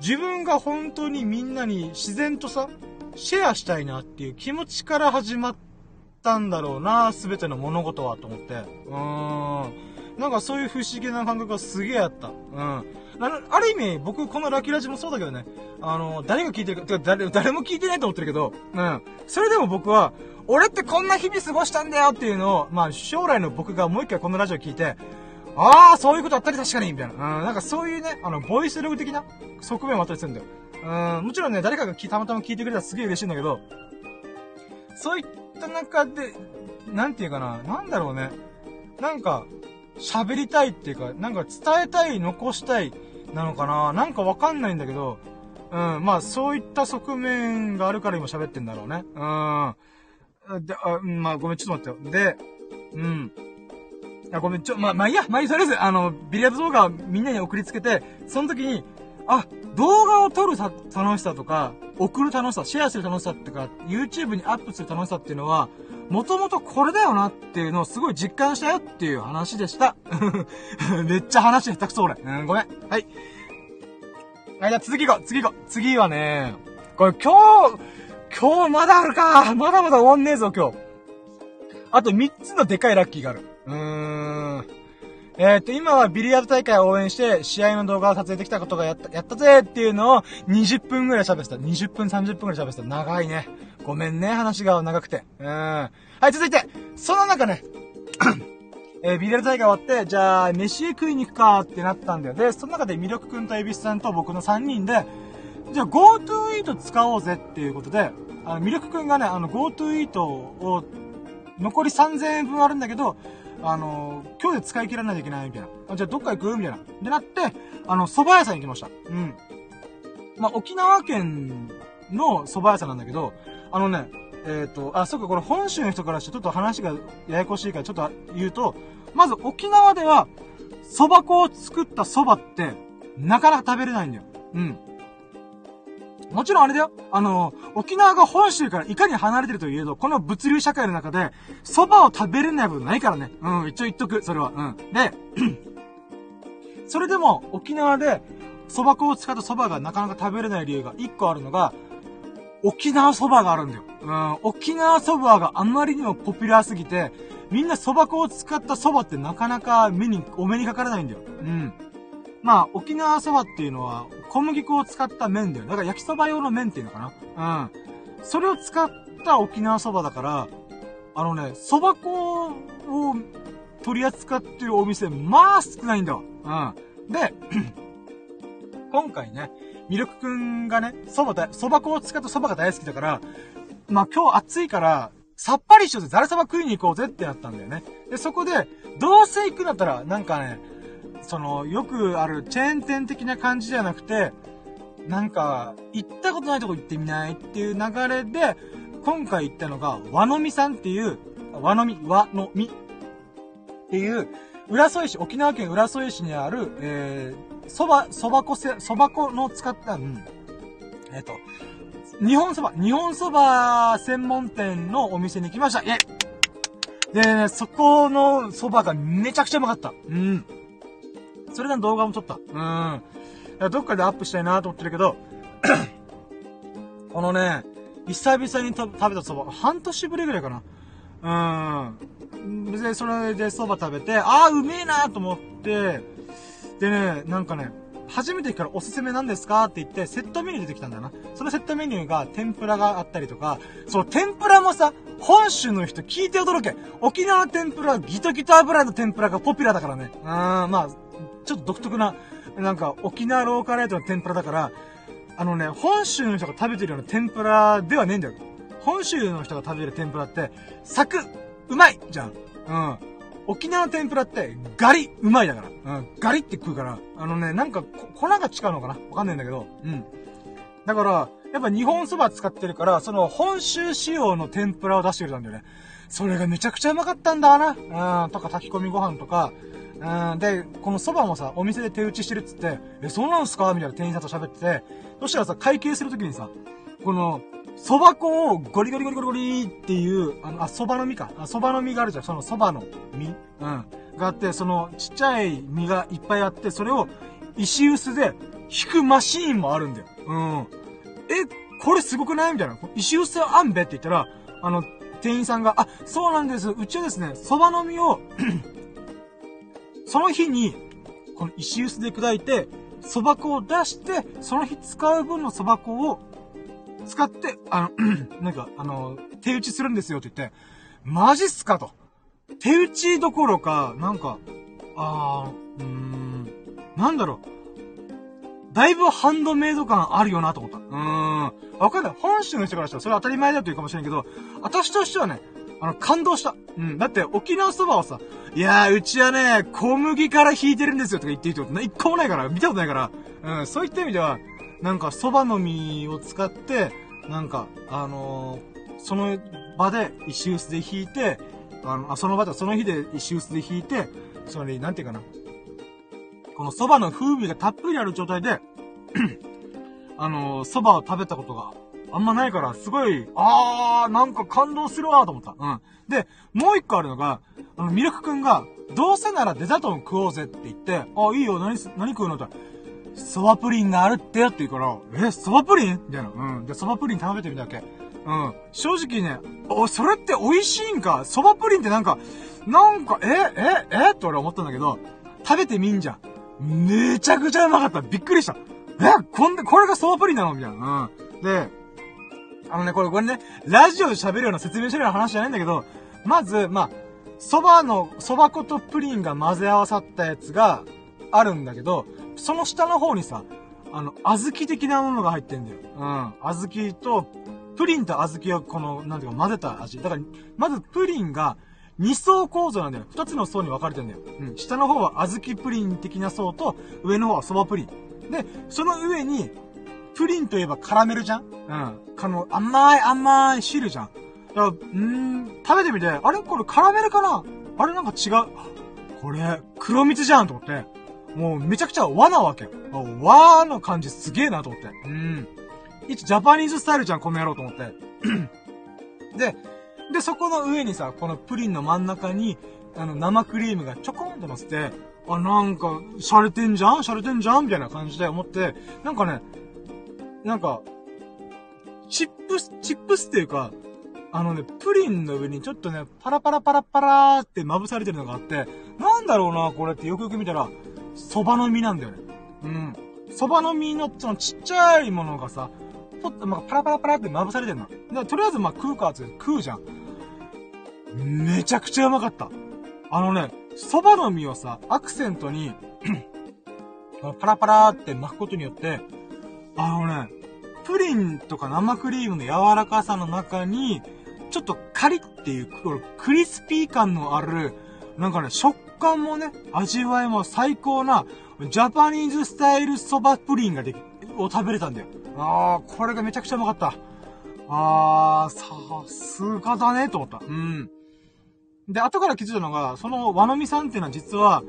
自分が本当にみんなに自然とさ、シェアしたいなっていう気持ちから始まったんだろうな、すべての物事はと思って。うーん。なんかそういう不思議な感覚がすげえあった。うん。ある意味、僕、このラキラジもそうだけどね、あの、誰が聞いてるか、誰、誰も聞いてないと思ってるけど、うん。それでも僕は、俺ってこんな日々過ごしたんだよっていうのを、まあ、将来の僕がもう一回このラジオ聞いて、ああ、そういうことあったり確かにみたいな。うん、なんかそういうね、あの、ボイスログ的な側面もあったりするんだよ。うん、もちろんね、誰かがたまたま聞いてくれたらすげえ嬉しいんだけど、そういった中で、なんていうかな、なんだろうね。なんか、喋りたいっていうか、なんか伝えたい、残したい、なのかななんかわかんないんだけど、うん、まあそういった側面があるから今喋ってんだろうね。うん。で、あ、まあごめん、ちょっと待ってよ。で、うん。あ、ごめん、ちょ、まあ、まあいいや、まあいい、とりあえず、あの、ビリヤード動画みんなに送りつけて、その時に、あ、動画を撮るさ、楽しさとか、送る楽しさ、シェアする楽しさとか、YouTube にアップする楽しさっていうのは、もともとこれだよなっていうのをすごい実感したよっていう話でした。めっちゃ話下手くそ俺。うん、ごめん。はい。はい、じゃあ次行こう、次行こう。次はね、これ今日、今日まだあるか。まだまだ終わんねえぞ、今日。あと3つのでかいラッキーがある。うーん。えっ、と、今はビリヤード大会を応援して、試合の動画を撮影できたことがやった、やったぜっていうのを20分ぐらい喋ってた。20分、30分ぐらい喋ってた。長いね。ごめんね、話が長くて。うん。はい、続いて、その中ね、えー、ビリヤード大会終わって、じゃあ、飯食いに行くかってなったんだよ。で、その中で魅力くんとエビスさんと僕の3人で、じゃあ GoTo イート使おうぜっていうことで、あの、魅力くんがね、あの GoTo イートを、残り3000円分あるんだけど、あの、今日で使い切らないといけないみたいな。あじゃあどっか行く？みたいな。でなって、あの、蕎麦屋さん行きました。うん。まあ、沖縄県の蕎麦屋さんなんだけど、あのね、えっ、ー、と、あ、そっか、これ本州の人からしてちょっと話がややこしいからちょっと言うと、まず沖縄では、蕎麦粉を作った蕎麦って、なかなか食べれないんだよ。うん。もちろんあれだよ。あの、沖縄が本州からいかに離れてるといえど、この物流社会の中で、蕎麦を食べれない部分ないからね。うん、一応言っとく、それは。うん。で、それでも、沖縄で、蕎麦粉を使った蕎麦がなかなか食べれない理由が一個あるのが、沖縄蕎麦があるんだよ。うん、沖縄そばがあまりにもポピュラーすぎて、みんな蕎麦粉を使った蕎麦ってなかなか目に、お目にかからないんだよ。うん。まあ、沖縄そばっていうのは、小麦粉を使った麺だよ。だから焼きそば用の麺っていうのかな。うん。それを使った沖縄そばだから、あのね、蕎麦粉を取り扱ってるお店、まあ少ないんだわ。うん。で、今回ね、ミルクくんがね、蕎麦だ、蕎麦粉を使った蕎麦が大好きだから、まあ今日暑いから、さっぱりしようぜ、ザルそば食いに行こうぜってなったんだよね。で、そこで、どうせ行くんだったら、なんかね、その、よくあるチェーン店的な感じじゃなくて、なんか、行ったことないとこ行ってみないっていう流れで、今回行ったのが、和のみさんっていう、和のみ、和のみっていう、浦添市、沖縄県浦添市にある、えー、蕎麦、蕎麦粉せ、蕎麦粉の使った、うん、えっ、ー、と、日本蕎麦、日本蕎麦専門店のお店に行きました。イェで、ね、そこの蕎麦がめちゃくちゃうまかった。うん。それでの動画も撮った。うん。どっかでアップしたいなと思ってるけど、このね、久々に食べた蕎麦、半年ぶりぐらいかな。うん。で、それで蕎麦食べて、ああ、うめえなと思って、でね、なんかね、初めてからおすすめなんですかって言って、セットメニュー出てきたんだよな。そのセットメニューが天ぷらがあったりとか、そう、天ぷらもさ、本州の人聞いて驚け。沖縄天ぷらギトギト油の天ぷらがポピュラーだからね。うん、まあ、ちょっと独特な、なんか沖縄ローカルエイトの天ぷらだから、あのね、本州の人が食べてるような天ぷらではねえんだよ。本州の人が食べる天ぷらって、サクうまいじゃん。うん。沖縄の天ぷらって、ガリうまいだから。うん。ガリって食うから。あのね、なんか、粉が違うのかな？わかんないんだけど。うん。だから、やっぱ日本そば使ってるから、その本州仕様の天ぷらを出してくれたんだよね。それがめちゃくちゃうまかったんだな。うん。とか炊き込みご飯とか。うん。で、この蕎麦もさ、お店で手打ちしてるっつって、え、そうなんすか？みたいな店員さんと喋ってて、そしたらさ、会計するときにさ、この、蕎麦粉をゴリゴリゴリゴリゴリっていう、あの、あ、蕎麦の実か。あ、蕎麦の実があるじゃん。その蕎麦の実うん。があって、そのちっちゃい実がいっぱいあって、それを石臼で引くマシーンもあるんだよ。うん。え、これすごくない？みたいな。石臼あんべ？って言ったら、あの、店員さんが、あ、そうなんです。うちはですね、蕎麦の実をその日に、この石臼で砕いて、蕎麦粉を出して、その日使う分の蕎麦粉を使って、あの、なんか、あの、手打ちするんですよって言って、マジっすかと。手打ちどころか、なんか、あー、うーん、なんだろう。だいぶハンドメイド感あるよなと思った。うーん。わかんない。本州の人からしたらそれ当たり前だというかもしれんけど、私としてはね、あの、感動した。うん。だって沖縄そばはさ、いやー、うちはね、小麦から引いてるんですよとか言っていいってこと一個もないから、見たことないから、うん、そういった意味では、なんか蕎麦の実を使って、なんか、あのー、その場で石臼で引いて、あの、あ、その場で、その日で石臼で引いて、それ、なんていうかな。この蕎麦の風味がたっぷりある状態で あのー、蕎麦を食べたことがあんまないから、すごい、あー、なんか感動するわと思った。うん。で、もう一個あるのが、あの、ミルクくんが、どうせならデザートン食おうぜって言って、あ、いいよ、何、何食うのって。蕎麦プリンがあるってよって言うから、え、蕎麦プリン？みたいな。うん。で、蕎麦プリン食べてみたわけ。うん。正直ね、お、それって美味しいんか？蕎麦プリンってなんか、なんか、え、え、え？って俺思ったんだけど、食べてみんじゃん。めちゃくちゃうまかった。びっくりした。え、こんで、これが蕎麦プリンなの？みたいな。うん。で、あのね、これ、これね、ラジオで喋るような説明してるような話じゃないんだけど、まず、まあ、蕎麦の、蕎麦粉とプリンが混ぜ合わさったやつがあるんだけど、その下の方にさ、あの、小豆的なものが入ってんだよ。うん。小豆と、プリンと小豆をこの、なんていうか混ぜた味。だから、まずプリンが、二層構造なんだよ。二つの層に分かれてんだよ。うん。下の方は小豆プリン的な層と、上の方は蕎麦プリン。で、その上に、プリンといえばカラメルじゃん？うん。この、甘い甘い汁じゃん。だから、んー、食べてみて、あれ？これカラメルかな？あれなんか違う？これ、黒蜜じゃんと思って。もうめちゃくちゃ和なわけ。和の感じすげえなと思って。うん。一ジャパニーズスタイルじゃん、この野郎と思って。で、で、そこの上にさ、このプリンの真ん中に、あの、生クリームがちょこんと乗せて、あ、なんか、洒落てんじゃん？洒落てんじゃん？みたいな感じで思って、なんかね、なんか、チップス、チップスっていうか、あのね、プリンの上にちょっとね、パラパラパラパラーってまぶされてるのがあって、なんだろうな、これってよくよく見たら、蕎麦の実なんだよね。うん。蕎麦の実のそのちっちゃいものがさ、ちょっとまあ、パラパラパラってまぶされてんの。で、とりあえずまあ食うかって食うじゃん。めちゃくちゃうまかった。あのね、蕎麦の実をさ、アクセントに パラパラーって巻くことによって、あのね、プリンとか生クリームの柔らかさの中に、ちょっとカリっていう、クリスピー感のある、なんかね、食感もね、味わいも最高な、ジャパニーズスタイルそばプリンができ、を食べれたんだよ。あー、これがめちゃくちゃうまかった。あー、さすがだね、と思った。うん。で、後から気づいたのが、その和のみさんっていうのは実は、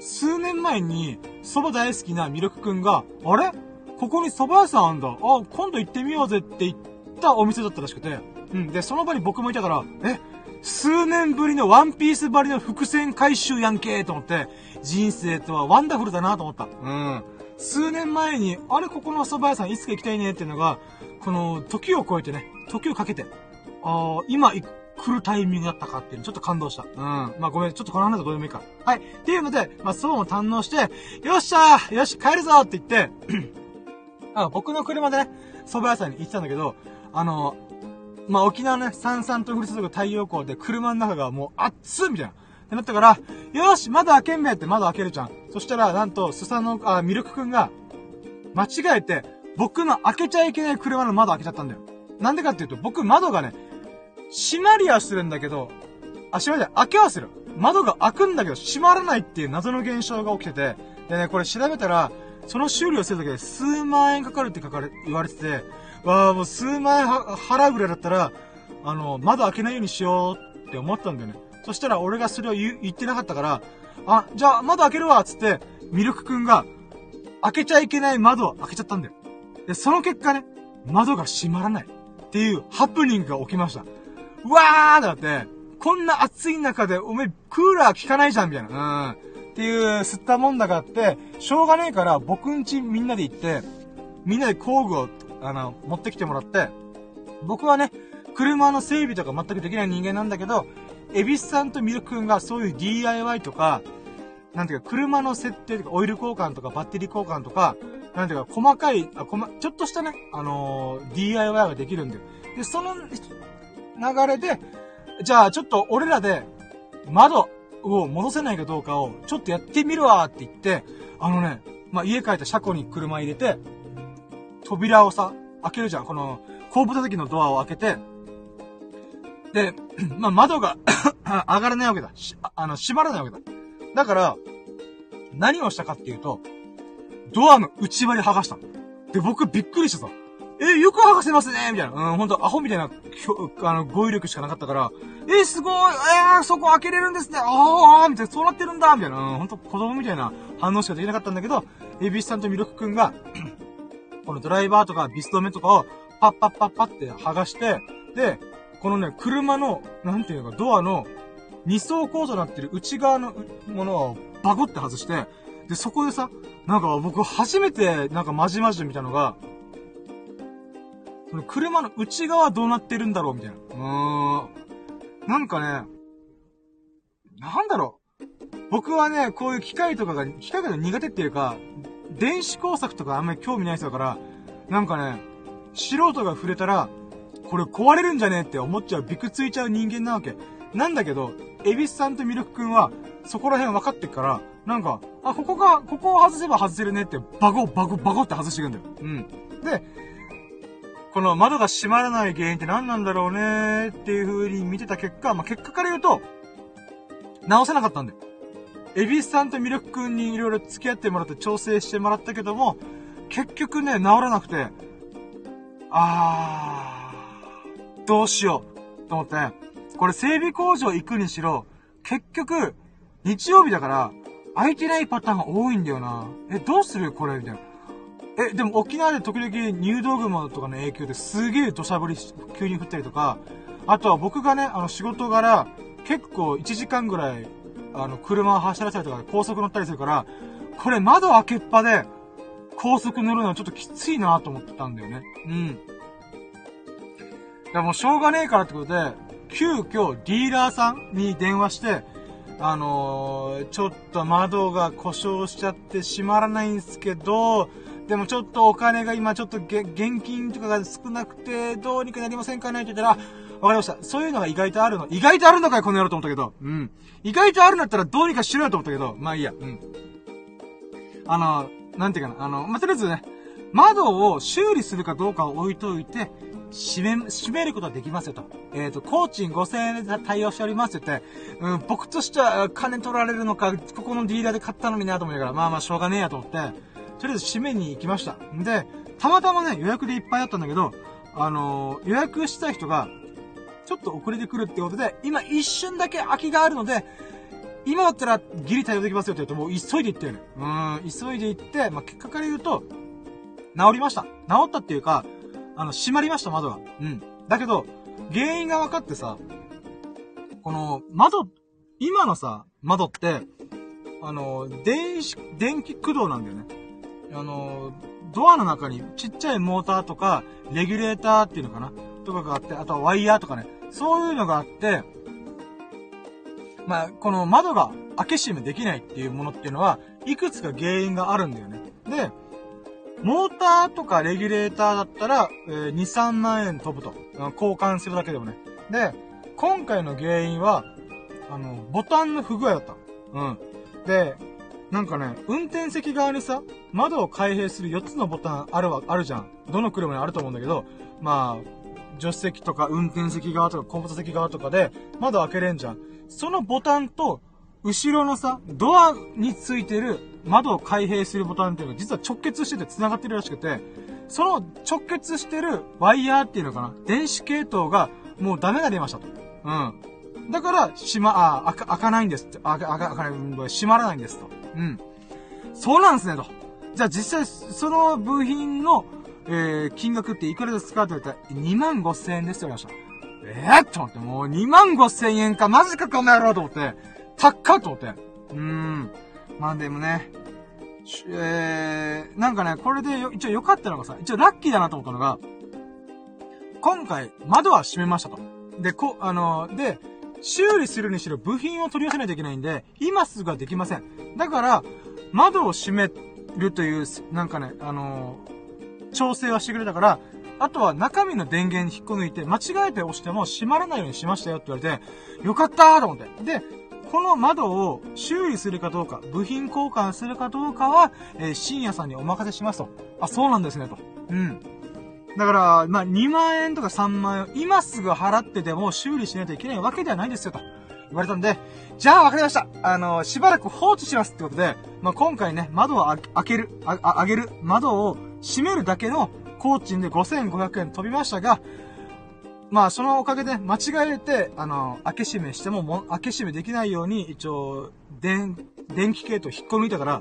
数年前に、蕎麦大好きなミルクくんが、あれ？ここに蕎麦屋さんあんだ。あ、今度行ってみようぜって言ったお店だったらしくて。うん。で、その場に僕もいたから、え、数年ぶりのワンピース張りの伏線回収やんけーと思って、人生とはワンダフルだなと思った。うん。数年前に、あれここの蕎麦屋さんいつか行きたいねっていうのが、この、時を超えてね、時をかけて、あ今来るタイミングだったかっていうのちょっと感動した。うん。まあごめん、ちょっとこの話はどうでもいいか。はい。っていうので、まあ蕎麦も堪能して、よっしゃーよし、帰るぞって言ってあ僕の車でね、蕎麦屋さんに行ってたんだけど、あの、まあ、沖縄ね、さんさんと降り注ぐ太陽光で車の中がもう熱っみたいな。ってなったから、よし窓開けんめって窓開けるじゃん。そしたら、なんと、スサの、あ、ミルクくんが、間違えて、僕の開けちゃいけない車の窓開けちゃったんだよ。なんでかっていうと、僕窓がね、閉まりはするんだけど、あ、閉まりは、開けはする。窓が開くんだけど、閉まらないっていう謎の現象が起きてて、でね、これ調べたら、その修理をするだけで数万円かかるって書かれ、言われてて、わあ、もう数万円払うぐらいだったら、あの、窓開けないようにしようって思ったんだよね。そしたら俺がそれを言言ってなかったから、あ、じゃあ窓開けるわつって、ミルクくんが、開けちゃいけない窓を開けちゃったんだよ。で、その結果ね、窓が閉まらないっていうハプニングが起きました。うわーだって、こんな暑い中でおめえクーラー効かないじゃんみたいな。うん。っていう、吸ったもんだがあって、しょうがねえから、僕んちみんなで行って、みんなで工具を、あの、持ってきてもらって、僕はね、車の整備とか全くできない人間なんだけど、エビスさんとミルク君がそういう DIY とか、なんていうか、車の設定とか、オイル交換とか、バッテリー交換とか、なんていうか、細かい、あ、こま、ちょっとしたね、あのー、DIY ができるんで。で、その、流れで、じゃあ、ちょっと俺らで、窓、を戻せないかどうかを、ちょっとやってみるわって言って、あのね、まあ、家帰った車庫に車入れて、扉をさ、開けるじゃん。この、後部座席のドアを開けて、で、まあ、窓が 上がらないわけだ。あの、閉まらないわけだ。だから、何をしたかっていうと、ドアの内割り剥がした。で、僕びっくりしてさ、え、よく剥がせますねみたいな。うん、ほんと、アホみたいな、あの、語彙力しかなかったから、えすごいえー、そこ開けれるんですね。あーみたいな、そうなってるんだみたいな、うん、ほんと、子供みたいな反応しかできなかったんだけど、エビスさんとミルクくんが このドライバーとかビス止めとかを、パッパッパッパって剥がして、で、このね、車の、なんていうか、ドアの、二層構造になってる内側のものをバコって外して、で、そこでさ、なんか僕初めて、なんかまじまじ見たのが、その車の内側どうなってるんだろうみたいな。うーん。なんかね、なんだろう。僕はね、こういう機械とかが、機械が苦手っていうか、電子工作とかあんまり興味ない人だから、なんかね、素人が触れたら、これ壊れるんじゃねえって思っちゃう、びくついちゃう人間なわけ。なんだけど、エビスさんとミルクくんは、そこら辺分かってっから、なんか、あ、ここが、ここを外せば外せるねって、バゴバゴバゴって外していくんだよ。うん。で、この窓が閉まらない原因って何なんだろうねっていう風に見てた結果、まあ、結果から言うと、直せなかったんだよ。エビスさんとミルク君にいろいろ付き合ってもらって調整してもらったけども、結局ね、治らなくて、あー、どうしよう、と思って、ねこれ整備工場行くにしろ、結局、日曜日だから、空いてないパターンが多いんだよな。え、どうするこれみたいな。え、でも沖縄で時々入道雲とかの影響ですげえ土砂降り急に降ったりとか、あとは僕がね、あの仕事柄、結構1時間ぐらい、あの、車を走らせたりとか高速乗ったりするから、これ窓開けっぱで、高速乗るのはちょっときついなと思ってたんだよね。うん。らもうしょうがねえからってことで、急遽ディーラーさんに電話して、あのー、ちょっと窓が故障しちゃって閉まらないんすけど、でもちょっとお金が今ちょっと現金とかが少なくて、どうにかなりませんかねって言ったら、わかりました。そういうのが意外とあるの。意外とあるのかよ、この野郎と思ったけど。うん。意外とあるんだったらどうにかしろよと思ったけど、まあいいや。うん。あの、なんていうかな。あの、まあ、とりあえずね、窓を修理するかどうかを置いといて、閉め、閉めることはできますよと。えっ、ー、と、工賃5000円で対応しておりますって言って、うん、僕としては金取られるのか、ここのディーラーで買ったのになと思いながら、まあまあしょうがねえやと思って、とりあえず閉めに行きました。で、たまたまね、予約でいっぱいあったんだけど、あのー、予約した人が、ちょっと遅れてくるってことで、今一瞬だけ空きがあるので、今だったらギリ対応できますよって言うと、もう急いで行ってる。うん、急いで行って、まあ、結果から言うと、治りました。治ったっていうか、あの、閉まりました、窓が。うん。だけど、原因が分かってさ、この、窓、今のさ、窓って、あの、電子、電気駆動なんだよね。あの、ドアの中にちっちゃいモーターとか、レギュレーターっていうのかな？とかがあって、あとはワイヤーとかね。そういうのがあって、まあ、この窓が開け閉めできないっていうものっていうのは、いくつか原因があるんだよね。で、モーターとかレギュレーターだったら、えー、2、3万円飛ぶと。交換するだけでもね。で、今回の原因は、あの、ボタンの不具合だった。うん。で、なんかね、運転席側にさ、窓を開閉する4つのボタンあるわ、あるじゃん。どの車にあると思うんだけど、まあ、助手席とか運転席側とか後部座席側とかで窓開けれんじゃん。そのボタンと、後ろのさ、ドアについてる窓を開閉するボタンっていうのが実は直結してて繋がってるらしくて、その直結してるワイヤーっていうのかな電子系統がもうダメが出ましたと。うん。だから、閉ま、あ、開か、ないんですって。開か、開か、開かない、閉まらないんですと。うん。そうなんすね、と。じゃあ実際、その部品の、えー、金額っていくらですかって言ったら、2万5千円ですって言われました。えー、っと思って、もう2万5千円か、マジかこの野郎と思って、高っと思って。うーん。まあでもね、えー、なんかね、これで一応良かったのがさ、一応ラッキーだなと思ったのが、今回、窓は閉めましたと。で、こ、あのー、で、修理するにしろ部品を取り寄せないといけないんで、今すぐはできません。だから、窓を閉めるという、なんかね、あのー、調整はしてくれたから、あとは中身の電源に引っこ抜いて、間違えて押しても閉まらないようにしましたよって言われて、よかったーと思って。で、この窓を修理するかどうか、部品交換するかどうかは、えー、深夜さんにお任せしますと。あ、そうなんですね、と。うん。だから、まあ、2万円とか3万円、今すぐ払ってでも修理しないといけないわけではないんですよ、と。言われたんで、じゃあ分かりました。あの、しばらく放置しますってことで、まあ、今回ね、窓を開ける、あ、あ、げる、窓を閉めるだけの工賃で5500円飛びましたが、まあ、そのおかげで間違えて、あの、開け閉めしても、も、開け閉めできないように、一応、電、電気系統引っ込みたから、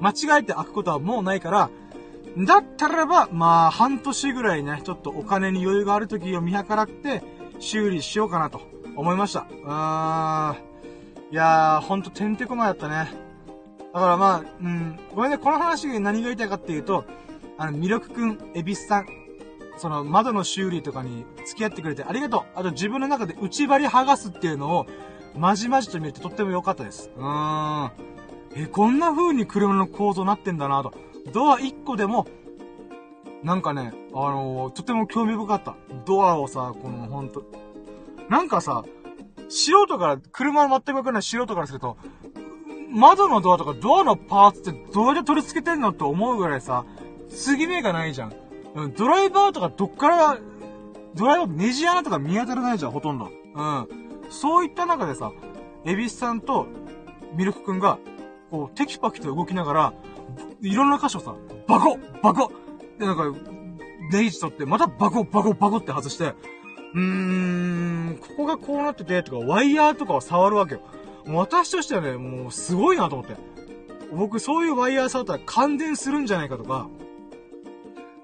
間違えて開くことはもうないから、だったらば、まあ、半年ぐらいね、ちょっとお金に余裕がある時を見計らって、修理しようかなと思いました。うーん。いやー、ほんとてんてこまやったね。だからまあ、うん、ごめんね、この話が何が言いたいかっていうと、あの、魅力くん、エビスさん、その窓の修理とかに付き合ってくれてありがとう。あと自分の中で内張り剥がすっていうのを、まじまじと見れてとっても良かったです。うーん。え、こんな風に車の構造なってんだなと。ドア1個でも、なんかね、あのー、とても興味深かった。ドアをさ、この、ほんと。なんかさ、素人から、車全くわかんない素人からすると、窓のドアとかドアのパーツってどうやって取り付けてんのって思うぐらいさ、継ぎ目がないじゃん。うん、ドライバーとかどっから、ドライバーネジ穴とか見当たらないじゃん、ほとんど。うん。そういった中でさ、エビスさんとミルクくんが、こう、テキパキと動きながら、いろんな箇所さ、バコバコで、なんか、ネジ取って、またバコバコバコって外して、うーん、ここがこうなってて、とか、ワイヤーとかを触るわけよ。私としてはね、もうすごいなと思って。僕そういうワイヤー触ったら感電するんじゃないかとか、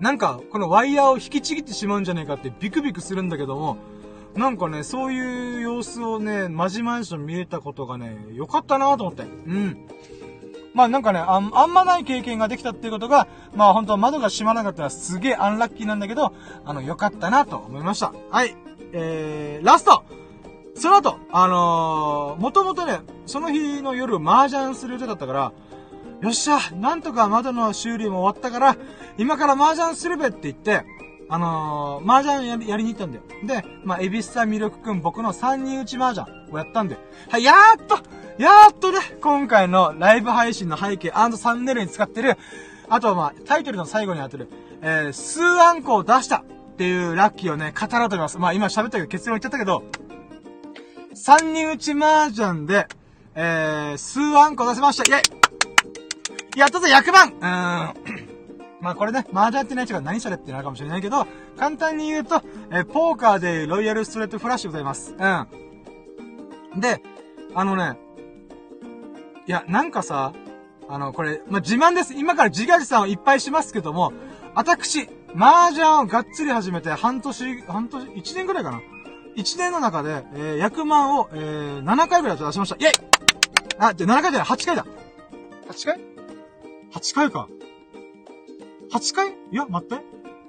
なんか、このワイヤーを引きちぎってしまうんじゃないかってビクビクするんだけども、なんかね、そういう様子をね、まじまじと見れたことがね、よかったなと思って。うん。まあなんかね、あん、あんまない経験ができたっていうことが、まあ本当窓が閉まらなかったらすげえアンラッキーなんだけど、あの、よかったなと思いました。はい。えー、ラストその後、あのー、もともとね、その日の夜麻雀する予定だったから、よっしゃ、なんとか窓の修理も終わったから、今から麻雀するべって言って、あのー、麻雀やり、やりに行ったんだよ。で、まあ、エビスタ魅力くん僕の3人打ち麻雀をやったんで、はい、やーっとやーっとね、今回のライブ配信の背景サンネルに使ってる、あとはまあ、タイトルの最後に当てる、えー、数アンコを出したっていうラッキーをね、語ろうと思います。まあ今喋ったけど結論言っちゃったけど、3人打ち麻雀で、えー、数アンコ出せましたイェイやったぞ、100万うーん。まあこれね、麻雀ってない人が何それってなるかもしれないけど、簡単に言うと、え、ポーカーでロイヤルストレートフラッシュございます。うん。で、あのね、いや、なんかさ、あの、これ、まあ、自慢です。今から自画自賛をいっぱいしますけども、私、麻雀をがっつり始めて半年、半年、1年ぐらいかな。1年の中で、えー、100万を、えー、7回ぐらい出しました。イェイあ、で、7回じゃない、8回だ。8回 ?8 回か。8回い？や、待って。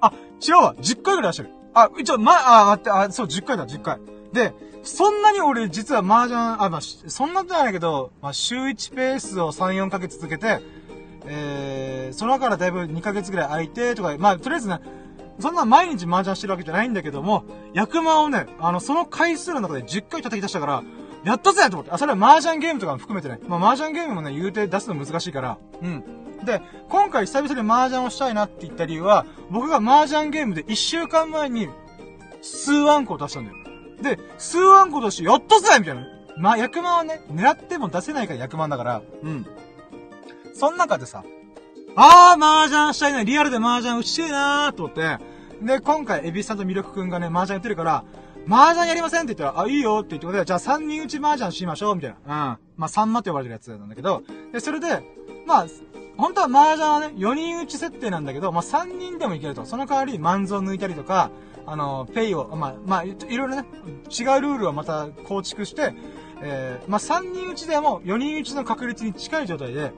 あ、違うわ。10回ぐらい出してる。あ、一応、ま、あ、待って、あ、そう、10回だ、10回。で、そんなに俺実は麻雀、あ、まあ、そんなじゃないけど、まあ、週1ペースを3、4ヶ月続けて、えー、その中からだいぶ2ヶ月ぐらい空いて、とか、まあ、とりあえずね、そんな毎日麻雀してるわけじゃないんだけども、役満をね、あの、その回数の中で10回叩き出したから、やったぜと思って。あ、それは麻雀ゲームとかも含めてね。まあ、麻雀ゲームもね、言うて出すの難しいから。うん。で、今回久々に麻雀をしたいなって言った理由は、僕が麻雀ゲームで1週間前に、数アンコを出したんだよ。で、数アンコとしてやったぜみたいな。まあ、役満はね、狙っても出せないから役満だから、うん。そん中でさ、あー、麻雀したいな、リアルで麻雀打ちてえなーと思って、で、今回、エビスさんとミルクくんがね、麻雀やってるから、麻雀やりませんって言ったら、あ、いいよって言ってことで、じゃあ3人打ち麻雀しましょうみたいな。うん。まあ、3マって呼ばれてるやつなんだけど、で、それで、まあ、本当は麻雀はね、4人打ち設定なんだけど、まあ、3人でもいけると。その代わり、万蔵抜いたりとか、あの、ペイを、まあ、まあ、いろいろね、違うルールをまた構築して、えー、まあ、3人打ちでも4人打ちの確率に近い状態で、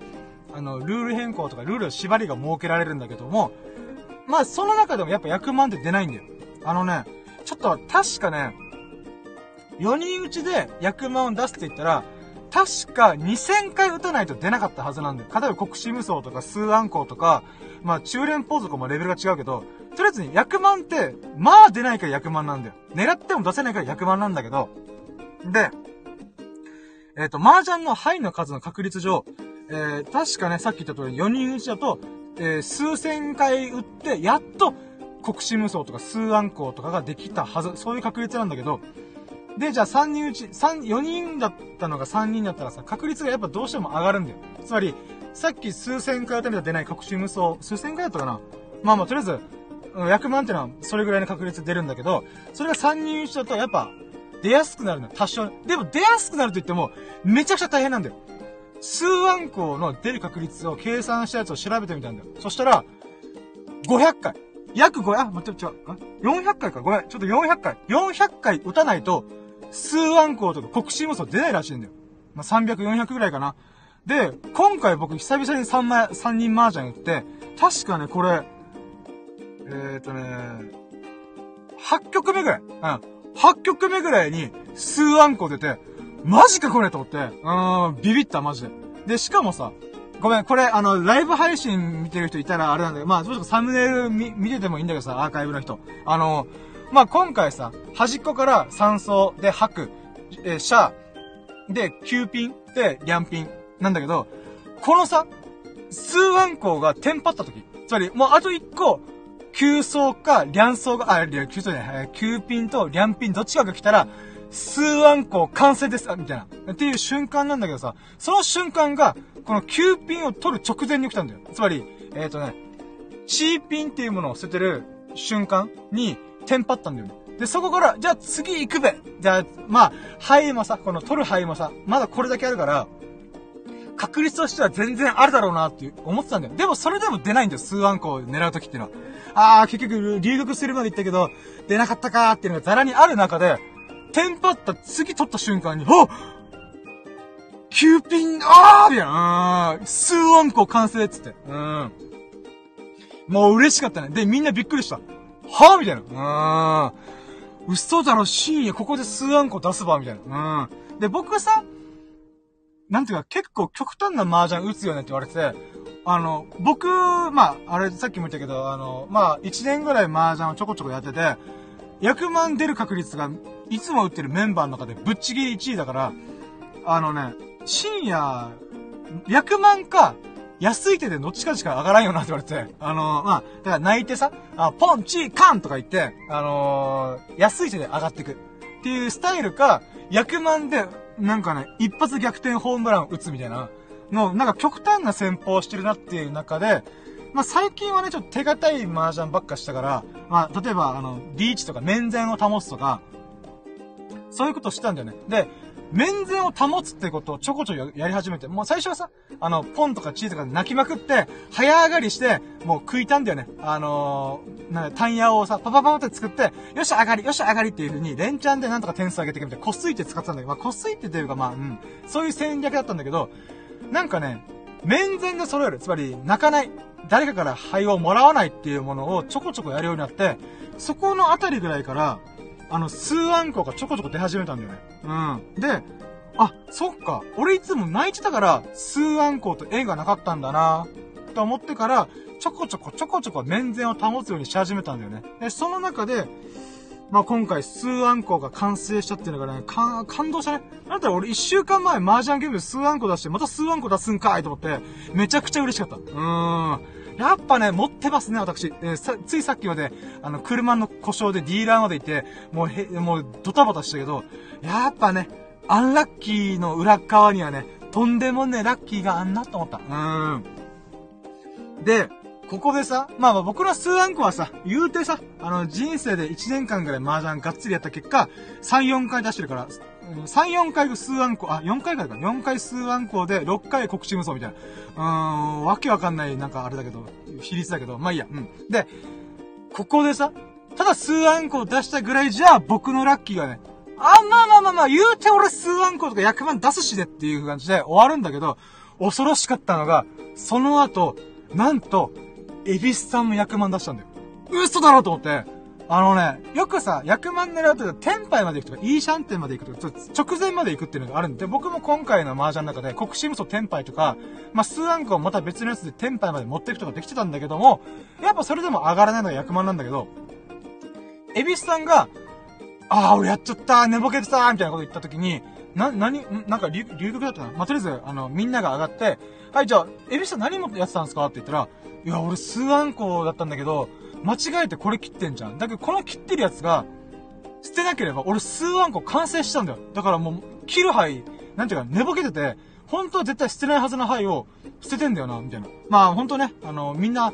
あの、ルール変更とかルール縛りが設けられるんだけども、まあ、その中でもやっぱ100万って出ないんだよ。あのね、ちょっと、確かね、4人打ちで100万を出すって言ったら、確か2000回打たないと出なかったはずなんだよ。例えば国士無双とか数暗号とか、まあ中連ポーズとかもレベルが違うけど、とりあえずに100万って、まあ出ないから100万なんだよ。狙っても出せないから100万なんだけど、で、えっ、ー、と、麻雀の範囲の数の確率上、えー、確かね、さっき言った通り4人打ちだと、えー、数千回打って、やっと、国士無双とか数暗号とかができたはず、そういう確率なんだけど、で、じゃあ3人打ち、3、4人だったのが3人だったらさ、確率がやっぱどうしても上がるんだよ。つまり、さっき数千回打たれた出ない国士無双、数千回だったかなまあまあ、とりあえず、100万ってのはそれぐらいの確率出るんだけど、それが3人打ちだとやっぱ、出やすくなるの多少。でも出やすくなると言っても、めちゃくちゃ大変なんだよ。数暗号の出る確率を計算したやつを調べてみたんだよ。そしたら、500回。約5、あ、待って、違う、?400 回か。ごめん、ちょっと400回。400回打たないと、数暗号とか国士無双出ないらしいんだよ。まあ、300、400ぐらいかな。で、今回僕久々に3枚、3人麻雀打って、確かね、これ、えーとね、8曲目ぐらい。うん。8曲目ぐらいに、数暗号出て、マジかこれと思って、うん、ビビった、マジで。で、しかもさ、ごめん、これ、あの、ライブ配信見てる人いたらあれなんだけど、まあ、どうしてもサムネイル見、見ててもいいんだけどさ、アーカイブの人。あの、まあ、今回さ、端っこから3層で吐く、えー、シャー、で、9ピン、で、リャンピン、なんだけど、このさ、数暗号がテンパった時、つまり、もうあと1個、9層か、リャン層が、あ、9層じゃない、9ピンとリャンピンどっちかが来たら、数暗号完成ですみたいな。っていう瞬間なんだけどさ、その瞬間が、この9ピンを取る直前に来たんだよ。つまり、えっ、ー、とね、チーピンっていうものを捨ててる瞬間に、テンパったんだよね。で、そこから、じゃあ次行くべじゃあ、まあ、範囲もさ、この取る範囲もさ、まだこれだけあるから、確率としては全然あるだろうなって思ってたんだよ。でもそれでも出ないんだよ、数アンコを狙う時っていうのは。あー、結局、留学するまで行ったけど、出なかったかーっていうのがザラにある中で、テンパった次取った瞬間に、お9ピン、あーみたいな。うん。数音符完成っつって。うん。もう嬉しかったね。で、みんなびっくりした。はぁみたいな。うん。嘘だろ、深夜、ここで数案個出すば、みたいな。うん。で、僕さ、なんていうか、結構極端な麻雀打つよねって言われてて、あの、僕、まあ、あれ、さっきも言ったけど、あの、まあ、1年ぐらい麻雀をちょこちょこやってて、100万出る確率が、いつも打ってるメンバーの中でぶっちぎり1位だから、あのね、深夜、100万か、安い手でどっちかしか上がらんよなって言われて、あのー、まあ、だから泣いてさ、あポンチーカンとか言って、あのー、安い手で上がっていく。っていうスタイルか、100万で、なんかね、一発逆転ホームランを打つみたいな、の、なんか極端な戦法をしてるなっていう中で、まあ、最近はね、ちょっと手堅い麻雀ばっかしたから、まあ、例えば、あの、リーチとか面前を保つとか、そういうことしたんだよね。で、面前を保つってことをちょこちょこやり始めて、もう最初はさ、あの、ポンとかチーとかで泣きまくって、早上がりして、もう食いたんだよね。あのー、なんタンヤをさ、パパパって作って、よし上がり、よし上がりっていう風に、連チャンでなんとか点数上げていくみたいな、こすいて使ってたんだけど、まあ、こすいてというか、まあ、うん、そういう戦略だったんだけど、なんかね、面前が揃える。つまり、泣かない。誰かから灰をもらわないっていうものをちょこちょこやるようになって、そこのあたりぐらいから、あの、数あんこがちょこちょこ出始めたんだよね。うん。で、あ、そっか。俺いつも泣いてたから、数あんこと縁がなかったんだなと思ってから、ちょこちょこちょこちょこ面前を保つようにし始めたんだよね。で、その中で、まあ、今回、数あんこが完成したっていうのがね、か、感動したね。なんだ俺一週間前、麻雀ゲームで数あんこ出して、また数あんこ出すんかいと思って、めちゃくちゃ嬉しかった。うーん。やっぱね、持ってますね、私。えー、さ、ついさっきまで、あの、車の故障でディーラーまで行って、もうへ、もう、ドタバタしたけど、やっぱね、アンラッキーの裏側にはね、とんでもね、ラッキーがあんなと思った。うーん。で、ここでさ、まあまあ僕の数アンコはさ、言うてさ、あの、人生で1年間ぐらい麻雀がっつりやった結果、3、4回出してるから、3、4回数アンコ、あ、4回かか、4回数アンコで6回告知無双みたいな。うーん、わけわかんない、なんかあれだけど、比率だけど、まあいいや、うん。で、ここでさ、ただ数アンコを出したぐらいじゃ、僕のラッキーがね、あ、まあまあまあまあ、言うて俺数アンコとか100万出すしでっていう感じで終わるんだけど、恐ろしかったのが、その後、なんと、エビスさんも100万出したんだよ。嘘だろと思って。あのね、よくさ、100万狙うと、天杯まで行くとか、イーシャンテンまで行くとか、直前まで行くっていうのがあるんで、僕も今回の麻雀の中で、国士無双天杯とか、まあ、数アンコをまた別のやつで天杯まで持っていくとかできてたんだけども、やっぱそれでも上がらないのが100万なんだけど、エビスさんが、ああ、俺やっちゃった寝ぼけてたみたいなこと言った時に、な、なに、なんか留、留学だったなまあ、とりあえず、あの、みんなが上がって、はい、じゃあ、エビさん何もやってたんですか？って言ったら、いや、俺数あんこだったんだけど、間違えてこれ切ってんじゃん。だけど、この切ってるやつが、捨てなければ、俺数あんこ完成したんだよ。だからもう、切る灰、なんていうか、寝ぼけてて、本当は絶対捨てないはずの灰を捨ててんだよな、みたいな。まあ、本当ね、あの、みんな、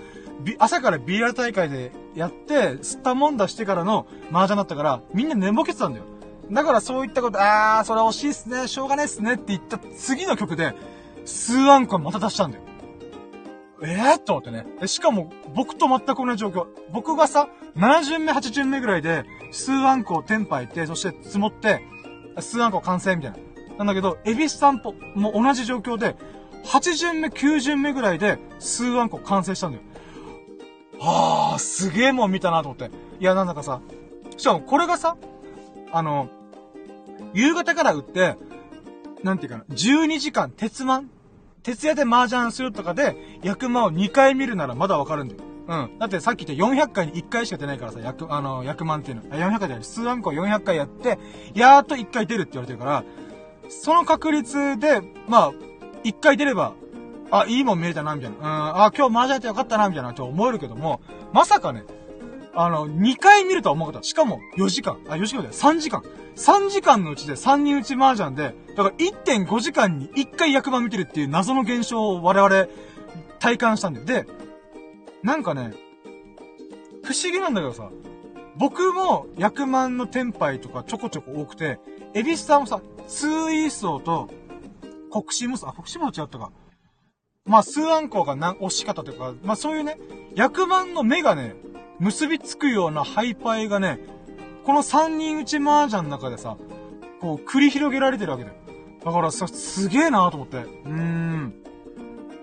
朝からビーラル大会でやって、吸ったもんだしてからの麻雀だったから、みんな寝ぼけてたんだよ。だからそういったこと、あー、それ惜しいっすね、しょうがないっすねって言った次の曲で、数あんこまた出したんだよ。ええー、と思ってね。で、しかも、僕と全く同じ状況。僕がさ、7巡目、8巡目ぐらいで、数あんこをテンパいて、そして積もって、数あんこ完成みたいな。なんだけど、エビスさんとも同じ状況で、8巡目、9巡目ぐらいで、数あんこ完成したんだよ。はあ、すげえもん見たなと思って。いや、なんだかさ、しかもこれがさ、あの、夕方から売って、なんていうかな、12時間、鉄マン？徹夜で麻雀するとかで、役間を2回見るならまだわかるんだよ。うん。だってさっき言った400回に1回しか出ないからさ、役、あの、役満っていうの。あ、400回じゃない。数案個400回やって、やーっと1回出るって言われてるから、その確率で、まあ、1回出れば、あ、いいもん見れたな、みたいな。うん、あ、今日麻雀やってよかったな、みたいな、と思えるけども、まさかね、あの、2回見るとは思うかった。しかも、4時間。あ、4時間だよ。3時間。3時間のうちで3人打ち麻雀で、だから1.5時間に1回役場見てるっていう謎の現象を我々体感したんだよ。で、なんかね、不思議なんだけどさ、僕も役満のテンパイとかちょこちょこ多くて、エビスさんもさ、ツーイーソーと、国士無双、あ、国士無双違ったか。まあ、数案校がな、押し方というか、まあそういうね、役満の目がね、結びつくようなハイパイがね、この三人打ち麻雀の中でさ、こう、繰り広げられてるわけだよ。だからさ、すげえなと思って。うーん。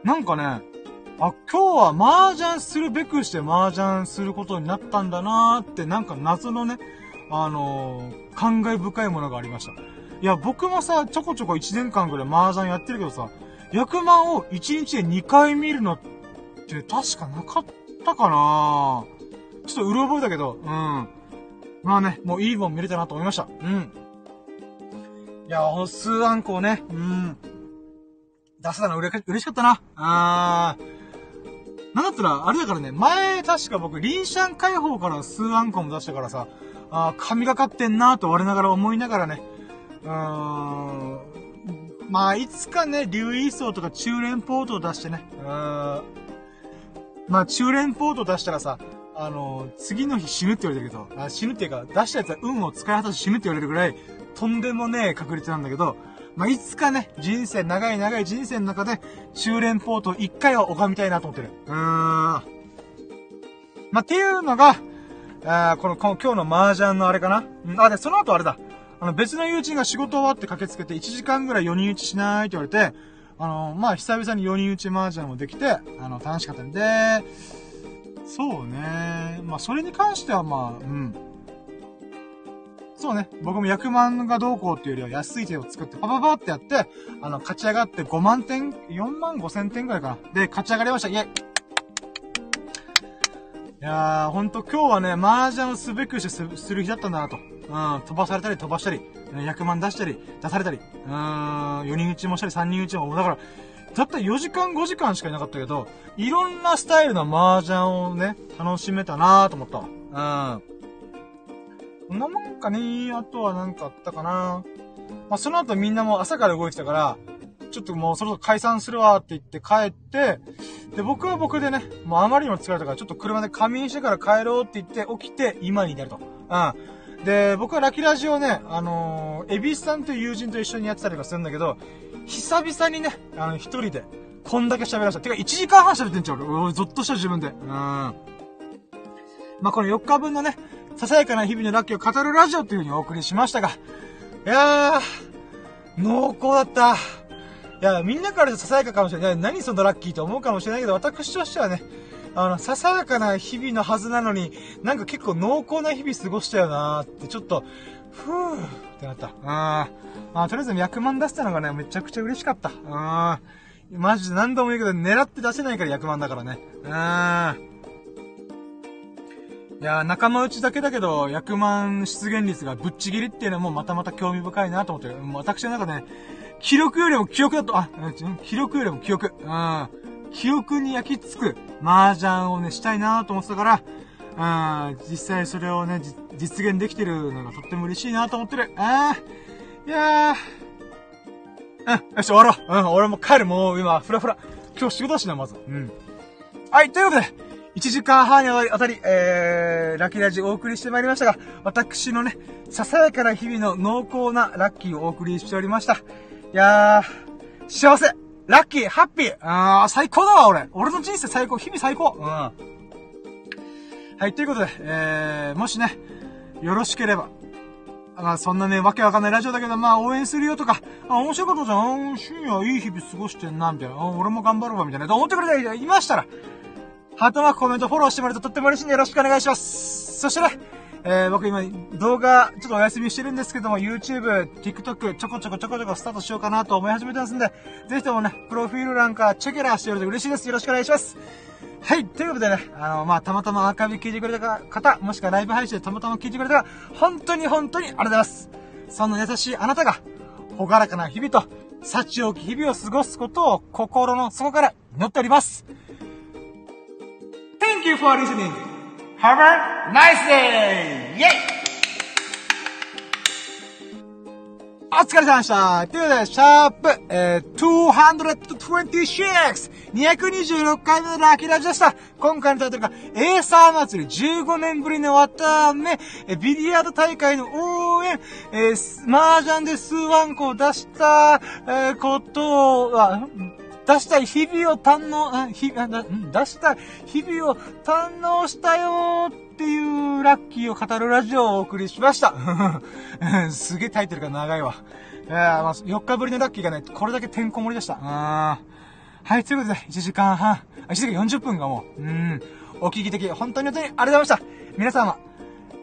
なんかね、あ、今日は麻雀するべくして麻雀することになったんだなーって、なんか謎のね、あのー、感慨深いものがありました。いや、僕もさ、ちょこちょこ1年間ぐらい麻雀やってるけどさ、役満を1日で2回見るのって確かなかったかなぁちょっとうろ覚えだけど、うん。まあね、もういいもん見れたなと思いました。うん。いや、数あんこをね、うん。出せたの嬉しかったな。あー。なんだったら、あれだからね、前、確か僕、リンシャン解放から数あんこも出したからさ、あ神がかってんなと我ながら思いながらね、うーん、まあ、いつかね、竜イーソーとか中連ポートを出してね、うーん、まあ、中連ポート出したらさ、あのー、次の日死ぬって言われてるけど、あ死ぬっていうか、出したやつは運を使い果たし死ぬって言われるぐらい、とんでもねえ確率なんだけど、まあ、いつかね、人生、長い長い人生の中で、中連ポートを一回は拝みたいなと思ってる。うーん。まあ、っていうのが、あこの、この今日の麻雀のあれかな？うん、あ、で、その後あれだ。あの、別の友人が仕事終わって駆けつけて1時間ぐらい4人打ちしないって言われて、あの、まあ、久々に4人打ち麻雀もできて、あの、楽しかったんで、そうね。まあ、それに関してはまあ、うん。そうね。僕も100万がどうこうっていうよりは安い手を作って、パパパってやって、あの、勝ち上がって5万点、4万5千点ぐらいかな。で、勝ち上がりました。イェイいやー、ほんと今日はね、麻雀をすべくしてすする日だったんだなと。うん、飛ばされたり飛ばしたり、100万出したり、出されたり、うーん、4人打ちもしたり3人打ちも、だから、たった4時間5時間しかいなかったけど、いろんなスタイルの麻雀をね、楽しめたなーと思ったわ。うん。こんなもんかねあとはなんかあったかなまあ、その後みんなも朝から動いてたから、ちょっともうそろそろ解散するわって言って帰って、で、僕は僕でね、もうあまりにも疲れたから、ちょっと車で仮眠してから帰ろうって言って起きて、今に至ると。うん。で、僕はラキラジオね、あのー、エビスさんという友人と一緒にやってたりとかするんだけど、久々にね、あの、一人で、こんだけ喋らせた。てか、1時間半喋ってんちゃう俺、ゾッとした自分で。うん。まあ、この4日分のね、ささやかな日々のラッキーを語るラジオっていう風にお送りしましたが、いやー、濃厚だった。いや、みんなからささやかかもしれない。何そのラッキーと思うかもしれないけど、私としてはね、あの、ささやかな日々のはずなのに、なんか結構濃厚な日々過ごしたよなーって、ちょっと、ふーってなった。あー。まあ、とりあえず100万出したのがね、めちゃくちゃ嬉しかった。あー。マジで何度も言うけど、狙って出せないから100万だからね。あー。いや仲間内だけだけど、100万出現率がぶっちぎりっていうのもまたまた興味深いなと思って、私の中でね、記録よりも記憶だと、あ、記録よりも記憶。うん。記憶に焼き付く麻雀をね、したいなと思ってたから、うん、実際それをね、実現できてるのがとっても嬉しいなと思ってる。あー、いやー。うん、よし、終わろう。うん、俺も帰る。もう今、ふらふら。今日仕事だしな、まず。うん。はい、ということで、1時間半にあたり、えー、ラッキーラジオお送りしてまいりましたが、私のね、ささやかな日々の濃厚なラッキーをお送りしておりました。いやー、幸せラッキーハッピー。あー、最高だわ、俺。俺の人生最高。日々最高。うん。はい、ということで、えー、もしね、よろしければ、まあ、そんなね、わけわかんないラジオだけど、まあ、応援するよとか、あ、面白かったじゃん、深夜いい日々過ごしてんな、みたいな、俺も頑張ろうわ、みたいな、と思ってくれていましたら、ハートマーク、コメント、フォローしてもらえるととっても嬉しいんでよろしくお願いします。そしてね、えー、僕今動画ちょっとお休みしてるんですけども、YouTube、TikTok ちょこちょこちょこちょこスタートしようかなと思い始めてますんで、ぜひともね、プロフィール欄からチェケラーしてくれると嬉しいです。よろしくお願いします。はい。ということでね、あの、まあ、たまたまアーカイブ聞いてくれた方、もしくはライブ配信でたまたま聞いてくれたら、本当に本当にありがとうございます。そんな優しいあなたが、ほがらかな日々と、幸多き日々を過ごすことを心の底から祈っております。Thank you for listening. Have a nice day! Yay! お疲れ様でしたということで、シャープ、えー、226!226 回目のラッキーラジオでした。今回のタイトルが、エーサー祭り15年ぶりに終わっため、えビリヤード大会の応援、えー、麻雀で数万個を出した、えー、ことは、出したい日々を堪能、あ、ひ、あ、な、ん出したい日々を堪能したよーっていうラッキーを語るラジオをお送りしました。すげえタイトルが長いわ。えー、まあ、4日ぶりのラッキーがね、これだけてんこ盛りでした。はい、ということで、1時間半、1時間40分がもう、うん、お聞き的、本当に本当にありがとうございました。皆様、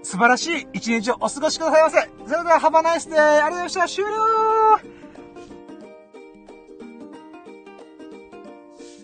素晴らしい一日をお過ごしくださいませ。それでは、ハバナイスでありがとうございました。終了